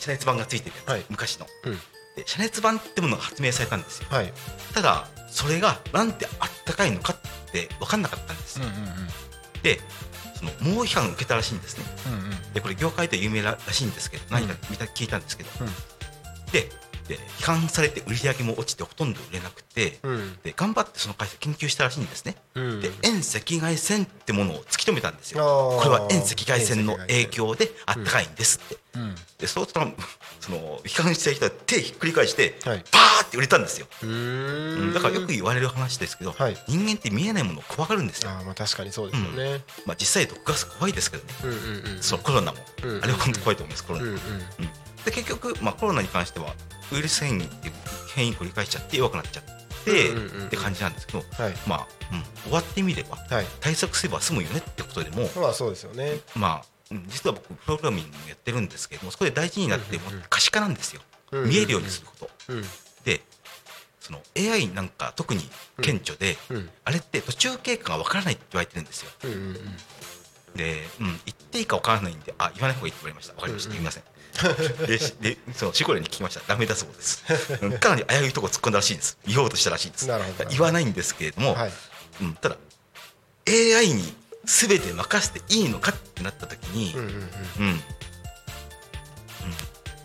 遮熱板がついてるやつ、はい。昔の。うんで遮熱板ってものが発明されたんですよ。はい。ただそれがなんてあったかいのかって分かんなかったんです。よ、でその猛批判を受けたらしいんですね。でこれ業界では有名らしいんですけど何か見た聞いたんですけど、うん。でで批判されて売り上げも落ちてほとんど売れなくて、うん。で頑張ってその会社研究したらしいんですね、うん。で遠赤外線ってものを突き止めたんですよ。これは遠赤外線の影響であったかいんですって、でそうしたらその批判した人は手ひっくり返して、はい。パーって売れたんですよ、だからよく言われる話ですけど、はい。人間って見えないものを怖がるんですよ、あーまあ確かにそうですよね。まあ、実際毒ガス怖いですけどね、うんうんうん。そのコロナも、うんあれは本当怖いと思いますコロナ、うんうん。うん。で結局、まあ、コロナに関してはウイルス変異って変異繰り返しちゃって弱くなっちゃって、って感じなんですけど、はい。まあ、うん、終わってみればはい。対策すれば済むよねってことでも、まあそうですよね。まあ、うん実は僕プログラミングやってるんですけどもそこで大事になっても可視化なんですよ、見えるようにすること。うん。でその AI なんか特に顕著で、うん。あれって途中経過がわからないって言われてるんですよ。で、うん、言っていいかわからないんであ言わない方がいいって言われました。わかりました、うんうん。言いません でしでそのシコレに聞きました。ダメだそうです。うんかなり危ういとこ突っ込んだらしいです。言おうとしたらしいです。言わないんですけれども、はい。うん、ただ AI に全て任せていいのかってなった時に、うんうんうん。うん。うん。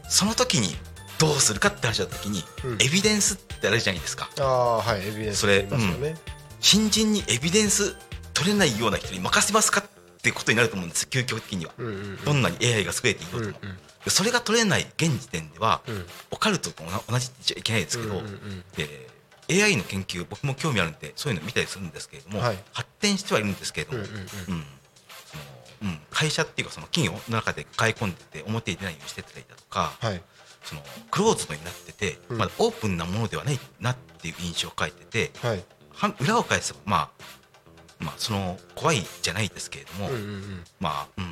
その時にどうするかって話だった時に、うん。エビデンスってあるじゃないですか。ああはいエビデンスそれ言いますよね。新人にエビデンス取れないような人に任せますかってことになると思うんです究極的には、うんうんうん。どんなに AI が優れていようとも、うんうん。でそれが取れない現時点では、うん。オカルトと同じっちゃいけないですけど、うんうんうん。で AI の研究僕も興味あるんでそういうの見たりするんですけれども、はい。発展してはいるんですけれども、うんうんうん。うん。会社っていうかその企業の中で買い込んでて表に出ないようにしてたりだとか、はい。そのクローズドになってて、うん。まだオープンなものではないなっていう印象を書いててはい。は裏を返せばまあまあその怖いじゃないですけれども、うんうんうん。まあうん。ま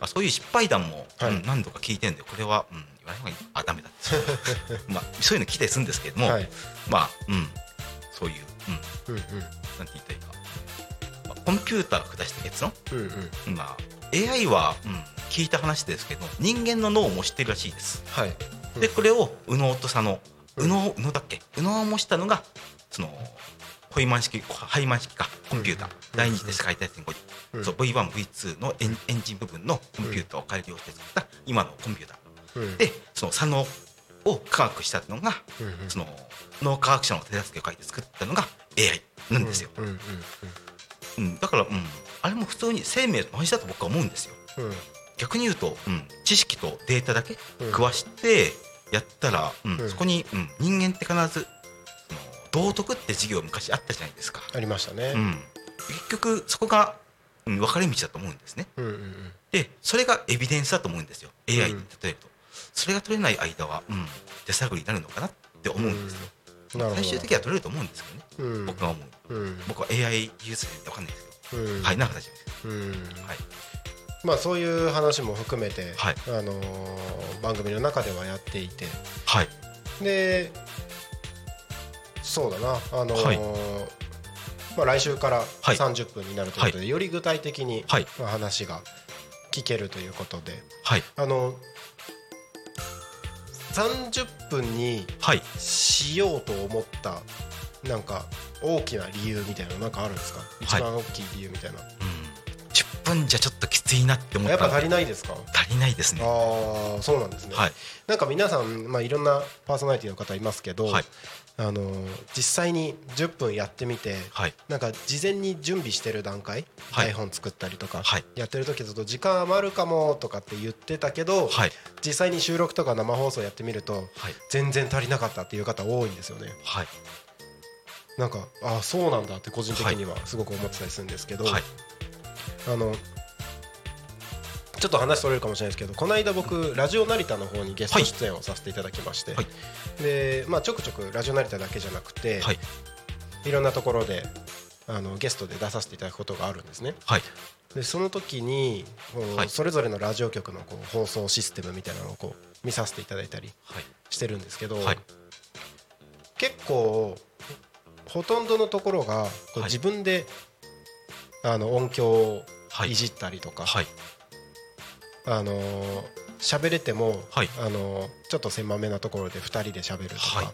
あ、そういう失敗談も、はい。うん何度か聞いてるんでこれは、うん、言わない方がいい。あダメだって。まあそういうの聞いたりするんですけれども、はい。まあうん。そういう、うん、うんなんて言ったらいいか、まあ、コンピューターが下した結論、うんうん。うんまあ、AI は、うん、聞いた話ですけど人間の脳も知ってるらしいです。はい。でこれを右脳と左脳。右脳右脳だっけ？右脳を模したのがそのホイマン式ハイマン式か。コンピューター、第二次世界大戦後に、うん。そう V1V2 のエンエンジン部分のコンピューターを改良して作った今のコンピューター。うん。でその左脳を科学したのがその脳科学者の手助けを書いて作ったのが AI なんですよ、うんだから、うん、あれも普通に生命と同じだと僕は思うんですよ。逆に言うと、うん、知識とデータだけうん。食わしてやったら、うん。うん。そこに、うん、人間って必ず道徳って授業昔あったじゃないですか、ありましたね。うん、結局そこが、うん、分かれ道だと思うんですね。うんうんうん。でそれがエビデンスだと思うんですよ。AI に例えうんると、それが取れない間は、うん、手探りになるのかなって思うんですよ、最終的には取れると思うんですけどね、うん。僕が思ううん。僕は AI 技術で分かんないですけど、うん。はい。なんか大丈夫ですうん。はい。まあそういう話も含めてはい。あのー番組の中ではやっていて。はい。でそうだな。あのーはい。まあ来週からはい。30分になるということでより具体的にはい。まあ話が聞けるということで。はい。あの30分にはい。しようと思ったなんか大きな理由みたいなのなんかあるんですか？一番大きい理由みたいな、うん、10分じゃちょっときついなって思った。やっぱ足りないですか？足りないですね。ああそうなんですね、はい。なんか皆さん、まあ、いろんなパーソナリティの方いますけど、はいあの実際に10分やってみてはい。なんか事前に準備してる段階、はい。台本作ったりとか、はい。やってる時だと時間余るかもとかって言ってたけど、はい。実際に収録とか生放送やってみるとはい。全然足りなかったっていう方多いんですよね。はい。なんかああそうなんだって個人的にはすごく思ってたりするんですけど、はい。あのちょっと話それるかもしれないですけどこの間僕ラジオ成田の方にゲスト出演をさせていただきまして、はい。でまあ、ちょくちょくラジオ成田だけじゃなくて、はい。い、ろんなところであのゲストで出させていただくことがあるんですね。はい。でその時にこうはい。それぞれのラジオ局のこう放送システムみたいなのをこう見させていただいたりはい。してるんですけど、はい。結構ほとんどのところがこうはい。自分で、あの音響をはい。いじったりとか、はいあのー喋れても、はい。あのーちょっと狭めなところで2人で喋るとか、はい。っ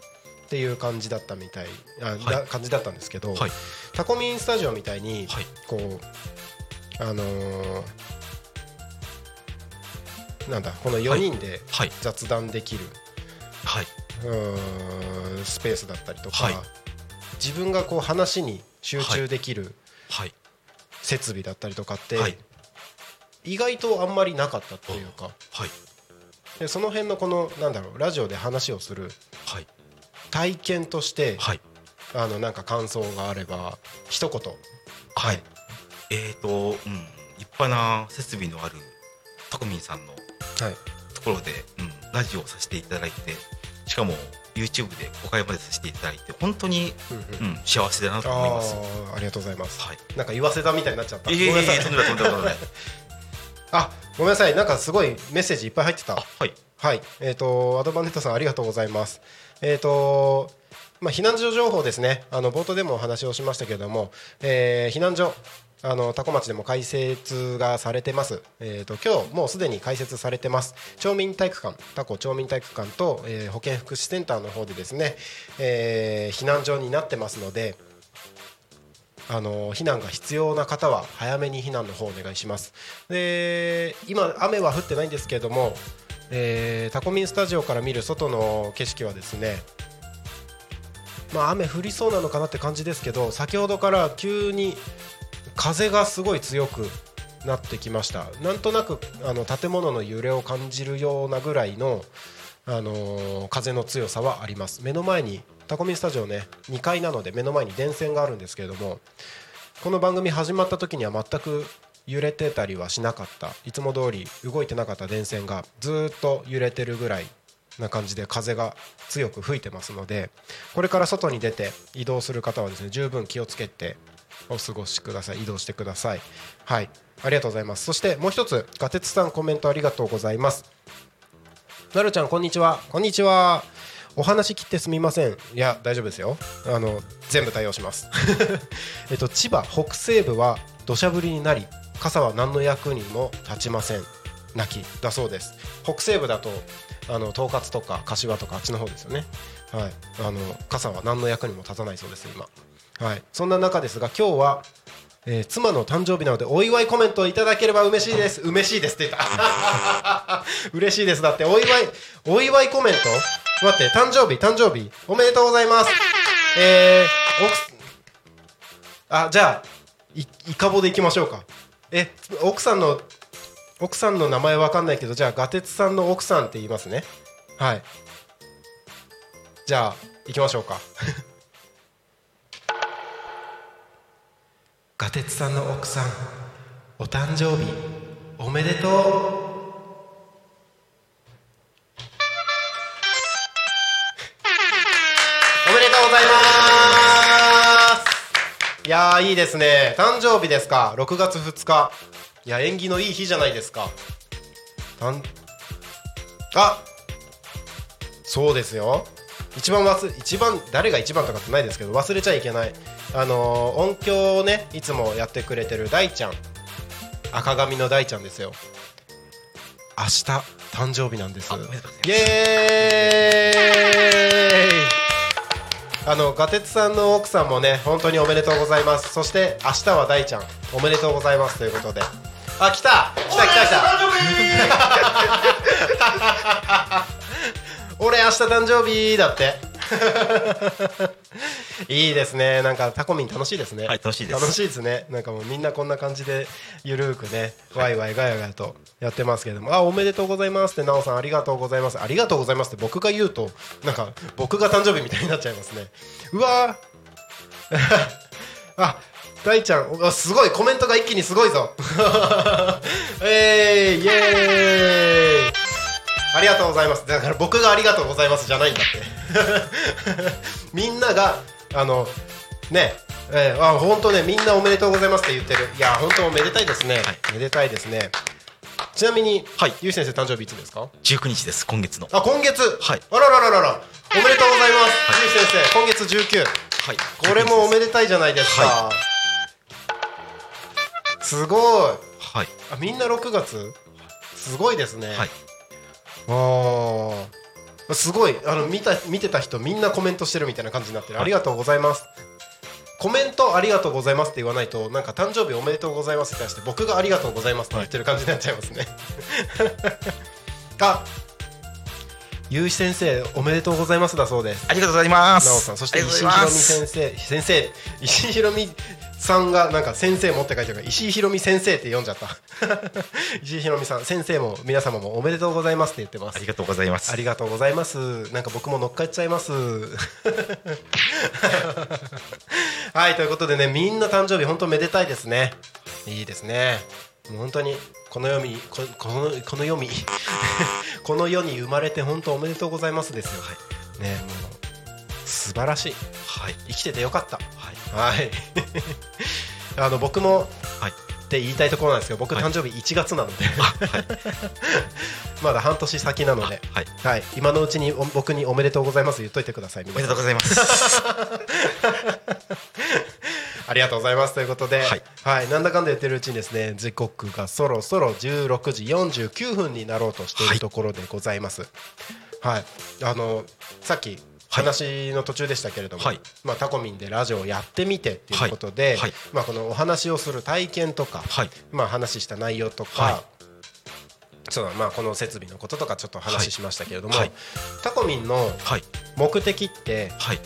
ていう感じだったみたい。あ、はい。だ感じだったんですけど、はい。タコミンスタジオみたいに、はい。こうあのーなんだこの4人ではい。雑談できる、はい。うーんスペースだったりとか、はい。自分がこう話に集中できるはい。設備だったりとかって、はい意外とあんまりなかったっていうか。はい。でその辺のこのなんだろうラジオで話をするはい。体験として、はい。あのなんか感想があれば一言。はい。えーとうん。立派な設備のあるタコミンさんのはい。ところで、うん、ラジオをさせていただいてしかも YouTube で公開までさせていただいて本当に、うんうん。うん、幸せだなと思います。ありがとうございます。はい。なんか言わせたみたいになっちゃった。いえいえいえごめんなさい。とんでもないとんでもないあごめんなさいなんかすごいメッセージいっぱい入ってたあはいはい、えっ、とアドバンネットさんありがとうございます。えっ、とまあ避難所情報ですね。あの冒頭でもお話をしましたけれども、えー避難所あの多古町でも開設がされてます。えっ、と今日もうすでに開設されてます。町民体育館、多古町民体育館と、えー保健福祉センターの方でですね、えー避難所になってますので。あの避難が必要な方は早めに避難の方お願いします。で今雨は降ってないんですけれども、えータコミンスタジオから見る外の景色はですねまあ雨降りそうなのかなって感じですけど先ほどから急に風がすごい強くなってきましたなんとなくあの建物の揺れを感じるようなぐらいの、あのー風の強さはあります目の前にタコミスタジオね2階なので目の前に電線があるんですけれどもこの番組始まった時には全く揺れてたりはしなかった。いつも通り動いてなかった電線がずっと揺れてるぐらいな感じで風が強く吹いてますのでこれから外に出て移動する方はですね十分気をつけてお過ごしください。移動してください。はい。ありがとうございます。そしてもう一つガテツさんコメントありがとうございます。なるちゃんこんにちは。こんにちは。お話切ってすみません。いや大丈夫ですよ。あの全部対応します。えっと千葉北西部は土砂降りになり傘は何の役にも立ちません。泣きだそうです。北西部だとあの統括とか柏とかあっちの方ですよね。はい。あの傘は何の役にも立たないそうです今。はい。そんな中ですが今日はえー妻の誕生日なのでお祝いコメントをいただければ嬉しいです。嬉しいですって言った。嬉しいです。だってお祝いお祝いコメント待って誕生日誕生日。おめでとうございます。えー、奥あじゃあいいかぼでいきましょうか。え奥さんの奥さんの名前わかんないけどじゃあガテツさんの奥さんって言いますね。はい。じゃあ行きましょうか。ガテツさんの奥さんお誕生日おめでとう。いやーいいですね。誕生日ですか？6月2日。いや縁起のいい日じゃないですか。たんあそうですよ。一番忘れ一番誰が一番とかってないですけど忘れちゃいけない。あのー音響をねいつもやってくれてる大ちゃん。赤髪の大ちゃんですよ。明日誕生日なんです。イエーイあのガテツさんの奥さんもね本当におめでとうございます。そして明日は大ちゃん。おめでとうございます。ということで。あ来た。来た来た来た。俺明日誕生日だって いいですね。なんかタコミン楽しいですね。はい楽しいです。楽しいですね。なんかもうみんなこんな感じでゆるーくねワイワイガヤガヤとやってますけれども。あおめでとうございますってなおさんありがとうございます。ありがとうございますって僕が言うとなんか僕が誕生日みたいになっちゃいますね。うわー。あ大ちゃんすごい。コメントが一気にすごいぞ。えー、イエーイありがとうございます。だから僕がありがとうございますじゃないんだって。みんながあのねえー、あ本当ねみんなおめでとうございますって言ってる。いや本当めでたいですね、めでたいですね。ちなみに、はい。ゆう先生誕生日いつですか？19日です今月の。あ今月？はい。あららららら。おめでとうございます、はい。ゆう先生今月19はい。これもおめでたいじゃないですか、はすごい。はい。あみんな6月？すごいですね、はいああすごい。あの見た見てた人みんなコメントしてるみたいな感じになってる、ありがとうございます。コメントありがとうございますって言わないとなんか誕生日おめでとうございますに対して僕がありがとうございますって言ってる感じになっちゃいますね、あゆうし先生おめでとうございますだそうです。ありがとうございます。なおさんそして石井ひろみ先生石井ひろみさんがなんか先生もって書いてあるから石井ひろみ先生って読んじゃった。石井ひろみさん先生も皆様もおめでとうございますって言ってます。ありがとうございます。ありがとうございます。なんか僕も乗っかっちゃいます。はいということでねみんな誕生日本当めでたいですね。いいですね。本当にこの世にここのこの世に この世に生まれて本当おめでとうございますですよ、ねもう素晴らしい。はい。生きててよかった。はいはい。あの僕もはい。って言いたいところなんですけど僕はい。誕生日1月なので、はい。まだ半年先なので、はい。はい、今のうちにお僕におめでとうございます。言っといてくださいおめでとうございます。ありがとうございます。ということで、ははい。いなんだかんだ言ってるうちにですね時刻がそろそろ16時49分になろうとしているところでございます。はい、あのさっきはい話の途中でしたけれども、はい。まあ、タコミンでラジオをやってみてっていうことで、はい。はい。まあ、このお話をする体験とか、はい。まあ、話した内容とか、はい。そうだまあ、この設備のこととかちょっと話しましたけれども、はい。タコミンのはい。目的ってはい。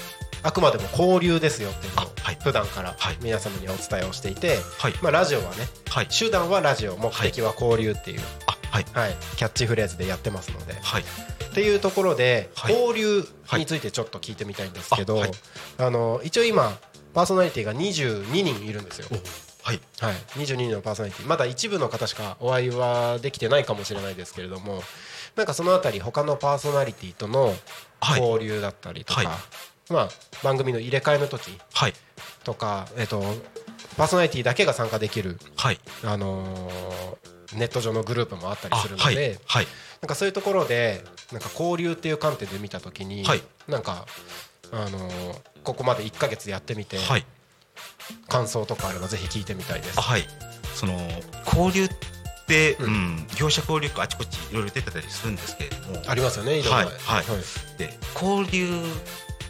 あくまでも交流ですよっていうのを普段からはい。皆様にはお伝えをしていて、はい。まあ、ラジオはねはい。手段はラジオ目的は交流っていう、あはい。はい、キャッチフレーズでやってますので。はい。っていうところで、はい。交流についてちょっと聞いてみたいんですけど、あはい。あの一応今パーソナリティが22人いるんですよ。はい。はい、22人のパーソナリティ。まだ一部の方しかお会いはできてないかもしれないですけれどもなんかそのあたり他のパーソナリティとのはい。交流だったりとか、はい。まあ、番組の入れ替えの時はい。とか、えっと、パーソナリティだけが参加できる、はい。あのーネット上のグループもあったりあするので、はいはい。なんかそういうところでなんか交流っていう観点で見た時に、はい。なんか、あのーここまで1ヶ月やってみて、はい。感想とかあればぜひ聞いてみたいです。あ。はい。その交流っで、ううんん業者交流会あちこちいろいろ出てたりするんですけれども。ありますよねいろんなはい。はい。で交流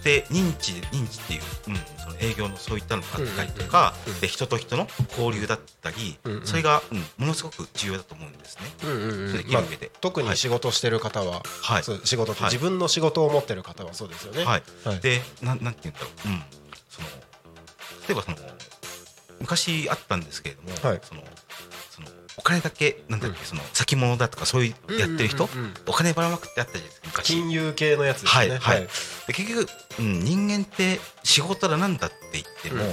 で認知認知っていう、うん、その営業のそういったのがあったりとか、で人と人の交流だったり、うんうん。それが、うん、ものすごく重要だと思うんですね。うんうんうん。それできまあ特に仕事してる方は、はい。仕事はい。自分の仕事を持ってる方はそうですよね。はい。はい。でなんなんて言うんだろう、うん、その例えばその昔あったんですけれども、はい。そのお金だけなんだっけ、その先物だとかそういうやってる人、お金ばらまくってあったじゃないですか昔金融系のやつですね。はいはい。で結局、うん、人間って仕事だなんだって言っても、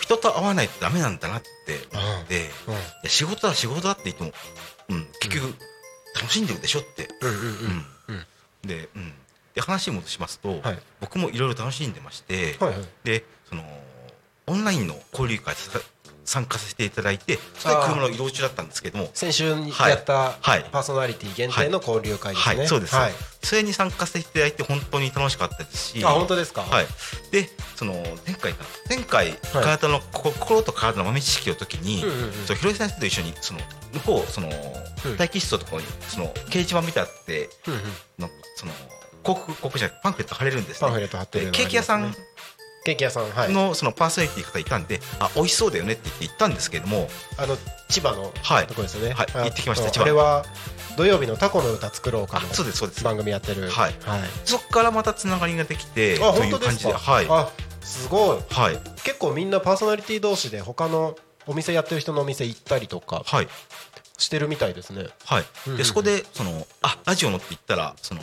人と会わないとダメなんだなってあでいや仕事だ仕事だって言っても、うん、結局楽しんでるでしょって、うんで,、うん、で話戻しますと、はい。僕もいろいろ楽しんでまして、でそのオンラインの交流会さ参加させていただいてそれは車の移動中だったんですけども。先週にはいやったはい。パーソナリティ限定の交流会ですね。はいそうです、はい。それに参加させていただいて本当に楽しかったですし。あ本当ですか？はい、でその前回かな。前回、体のこ心と体の豆知識の時に、うんうんうん。そう広井先生と一緒にその向こうその、うん。待機室のところにその掲示板見たってうんうん。のその広告広告じパンフレット貼れるんですね。パンフレット貼ってるのでケーキ屋さんケーキ屋さんはい。のそのパーソナリティの方いたんで、あ美味しそうだよねって言って行ったんですけれどもあの千葉のはいとこですよね。はいあ行ってきましたあ千葉あれは土曜日のタコの歌作ろうかあそうですそうですの番組やってる。はいはい。そこからまたつながりができてあという。感じではいあすごい。はい結構みんなパーソナリティ同士で他のお店やってる人のお店行ったりとかはいしてるみたいですね。はいうんうんでそこでそのあラジオのって言ったらその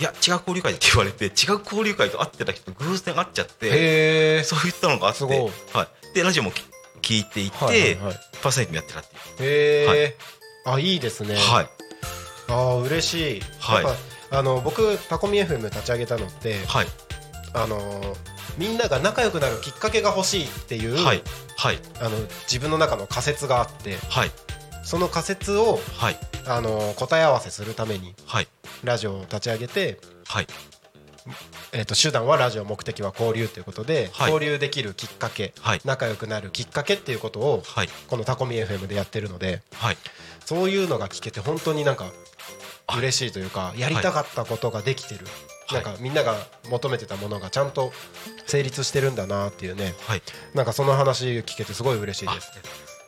いや違う交流会でって言われて違う交流会と会ってた人と偶然会っちゃって。そういったのがあってはい、でラジオもき聞いていて、はいはいはいパーソナリティもやってたっていう。へえ。あいいですね。はい。ああ嬉しい。はい。あの僕タコミ FM 立ち上げたのってはい。あのーみんなが仲良くなるきっかけが欲しいっていう、はい。はい。あの自分の中の仮説があってはいその仮説を、はい。あのー答え合わせするためにはい。ラジオを立ち上げて、はい。えー、と手段はラジオ目的は交流ということで、はい。交流できるきっかけ、はい。仲良くなるきっかけっていうことをはい。このタコミ FM でやってるのではい。そういうのが聞けて本当になんか嬉しいというかやりたかったことができてる、はい。なんかみんなが求めてたものがちゃんと成立してるんだなっていうね。はい。なんかその話聞けてすごい嬉しいあです。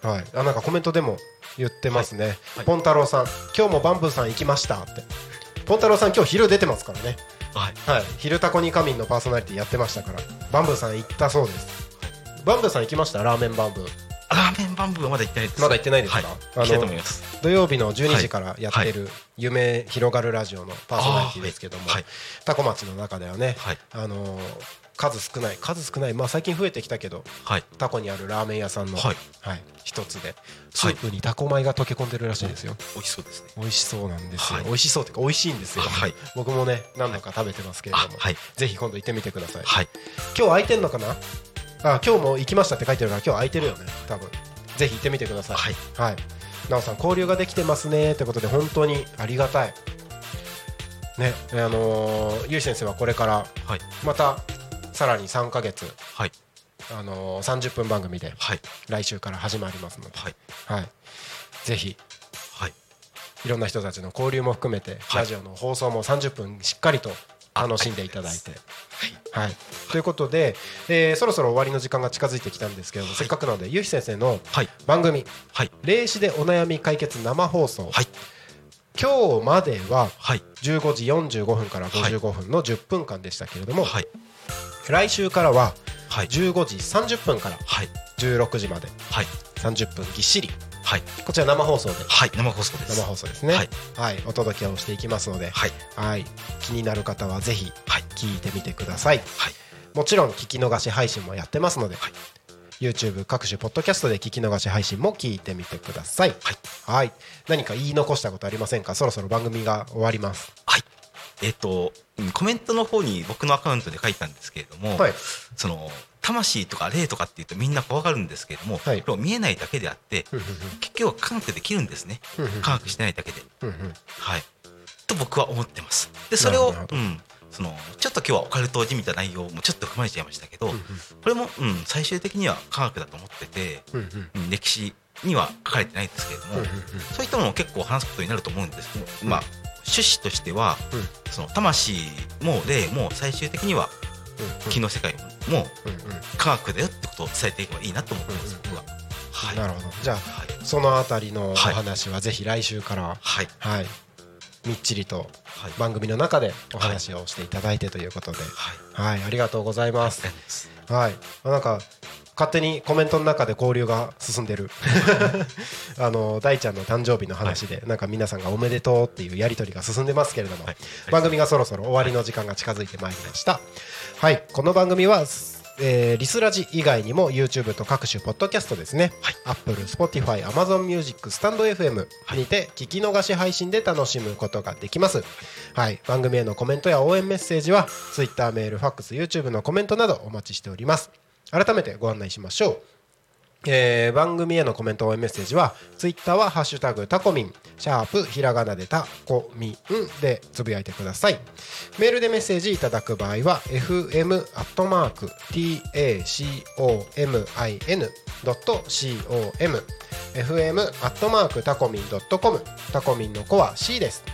はい、あなんかコメントでも言ってますね、はい。ポン太郎さん今日もバンブーさん行きました。って。ポン太郎さん今日昼出てますからね。はい。はい。昼タコに仮眠のパーソナリティやってましたからバンブーさん行ったそうです。バンブーさん行きました？ラーメンバンブー。ラーメンバンブーはまだ行ってないです。まだ行ってないですか？はい。あの行きたいと思います。土曜日の12時からやってる夢広がるラジオのパーソナリティですけども、はい。タコ町の中ではね、はい。あのー数少ない数少ないまあ最近増えてきたけどはい。タコにあるラーメン屋さんの、はい。はい、一つでスープにタコ米が溶け込んでるらしいですよ、美味しそうですね。美味しそうなんですよ、はい。美味しそうっていうか美味しいんですよ、はい。僕もね何度か食べてますけれども、あはい。ぜひ今度行ってみてください、はい。今日空いてんのかな？あ今日も行きましたって書いてるから今日空いてるよね多分。ぜひ行ってみてください。はい。はい、なおさん交流ができてますねってことで本当にありがたい。ねあのーゆい先生はこれからはい。またさらに3ヶ月。はい。あのー30分番組ではい。来週から始まりますので、はい。はい、ぜひ。はい。いろんな人たちの交流も含めて、はい。ラジオの放送も30分しっかりと楽しんでいただいて。はい、ということで、えーそろそろ終わりの時間が近づいてきたんですけども、せっかくなのでゆうひ先生のはい。番組はい「霊視でお悩み解決生放送」はい。今日までははい。15時45分から55分の10分間でしたけれども、はい来週からははい。15時30分からはい。16時まではい。30分ぎっしり。はい。こちら生放送で。はい。生放送です。生放送ですね。はい。はい、お届けをしていきますので、はい。はい、気になる方はぜひはい。聞いてみてください。はい。もちろん聞き逃し配信もやってますので、はい。YouTube 各種ポッドキャストで聞き逃し配信も聞いてみてください。はい。はい。何か言い残したことありませんか？そろそろ番組が終わります。はい。えっ、とうんコメントの方に僕のアカウントで書いたんですけれども、はい。その魂とか霊とかっていうとみんな怖がるんですけれども、はい。見えないだけであって結局は科学できるんですね。科学してないだけで。はい。と僕は思ってます。でそれをうん。そのちょっと今日はオカルトじみた内容もちょっと踏まえちゃいましたけど、これも、うん、最終的には科学だと思ってて、うん歴史には書かれてないんですけれども、そういったものを結構話すことになると思うんですけど、まあ趣旨としては、うん。その魂も霊も最終的にはうん気の世界も科学だよってことを伝えていけばいいなと思ってます、僕は。はい、なるほど。じゃあはい。そのあたりのおはい。話はぜひ来週からはい。はい。みっちりとはい。番組の中でお話をしていただいてということで。はい。はいありがとうございます。はい。あなんか勝手にコメントの中で交流が進んでる。あの大ちゃんの誕生日の話で、なんか皆さんがおめでとうっていうやり取りが進んでますけれども、はい。番組がそろそろ終わりの時間が近づいてまいりました。はい。この番組は、えーリスラジ以外にも YouTube と各種ポッドキャストですね、はい。Apple、Spotify、Amazon Music、スタンド FM にて聞き逃し配信で楽しむことができます。はい。番組へのコメントや応援メッセージは Twitter メールファックス YouTube のコメントなどお待ちしております改めてご案内しましょう。えー番組へのコメント応援メッセージはツイッターは「ハッシュタグタコミン」シャープひらがなでタコミンでつぶやいてください。メールでメッセージいただく場合は fm アットマーク tacomin.com fm アットマークタコミン .com タコミンの子は C です。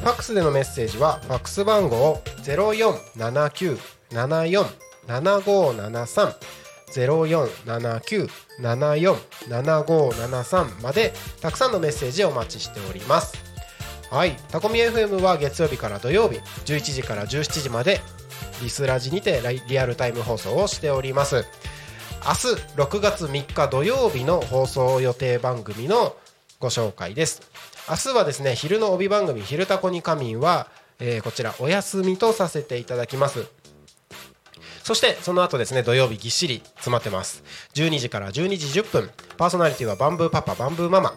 ファックスでのメッセージはファックス番号0479747573 0479747573までたくさんのメッセージをお待ちしております。はい。タコミ FM は月曜日から土曜日11時から17時までリスラジにてリアルタイム放送をしております。明日6月3日土曜日の放送予定番組のご紹介です。明日はですね昼の帯番組「昼タコに仮眠は」えーこちらお休みとさせていただきます。そしてその後ですね土曜日ぎっしり詰まってます。12時から12時10分。パーソナリティはバンブーパパバンブーママ。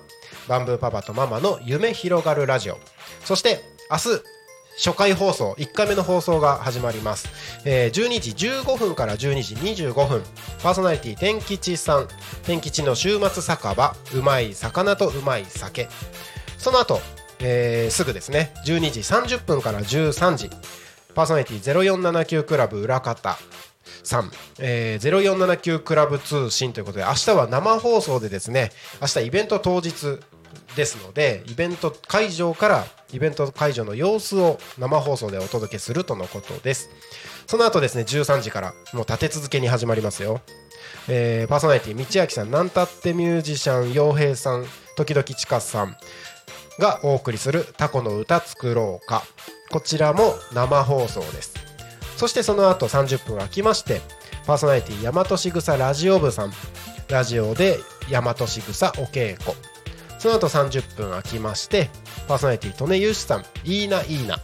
バンブーパパとママの夢広がるラジオ。そして明日初回放送1回目の放送が始まります、えー12時15分から12時25分。パーソナリティ天吉さん。天吉の週末酒場うまい魚とうまい酒。その後、えーすぐですね。12時30分から13時。パーソナリティ0479クラブ裏方さん、えー、0479クラブ通信ということで明日は生放送でですね明日イベント当日ですのでイベント会場からイベント会場の様子を生放送でお届けするとのことです。その後ですね13時からもう立て続けに始まりますよ。えーパーソナリティ道明さんなんたってミュージシャン洋平さん時々ちかさんがお送りする「タコの歌作ろうか」こちらも生放送です。そしてその後30分空きましてパーソナリティ大和しぐさラジオ部さんラジオで大和しぐさお稽古。その後30分空きましてパーソナリティ利根ゆうしさんいいないいな。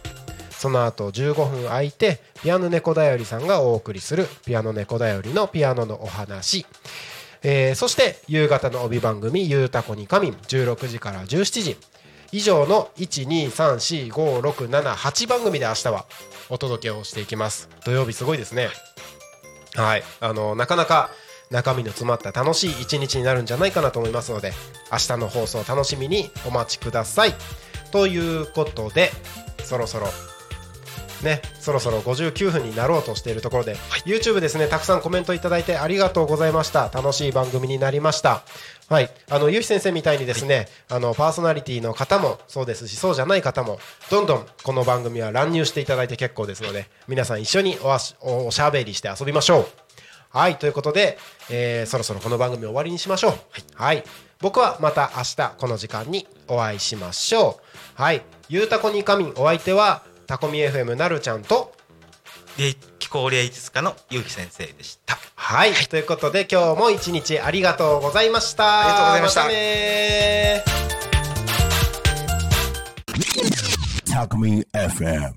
その後15分空いてピアノ猫だよりさんがお送りするピアノ猫だよりのピアノのお話。えーそして夕方の帯番組「ゆうたこに仮眠」16時から17時以上の1234567番組で明日はお届けをしていきます。土曜日すごいですね。はい。あのなかなか中身の詰まった楽しい一日になるんじゃないかなと思いますので明日の放送を楽しみにお待ちください。ということでそろそろね、そろそろ59分になろうとしているところで、YouTube ですね。たくさんコメントいただいてありがとうございました。楽しい番組になりましたはい。あのゆうひ先生みたいにですね、あのパーソナリティの方もそうですしそうじゃない方もどんどんこの番組は乱入していただいて結構ですので皆さん一緒におしゃべりして遊びましょう。はい。ということで、えーそろそろこの番組終わりにしましょう。はい、僕はまた明日この時間にお会いしましょう。はい。ゆうたこに仮眠お相手はタコミ FM なるちゃんとで気候霊術家のゆうき先生でした。はい、ということで今日も一日ありがとうございました。ありがとうございました。たね Talk Me FM.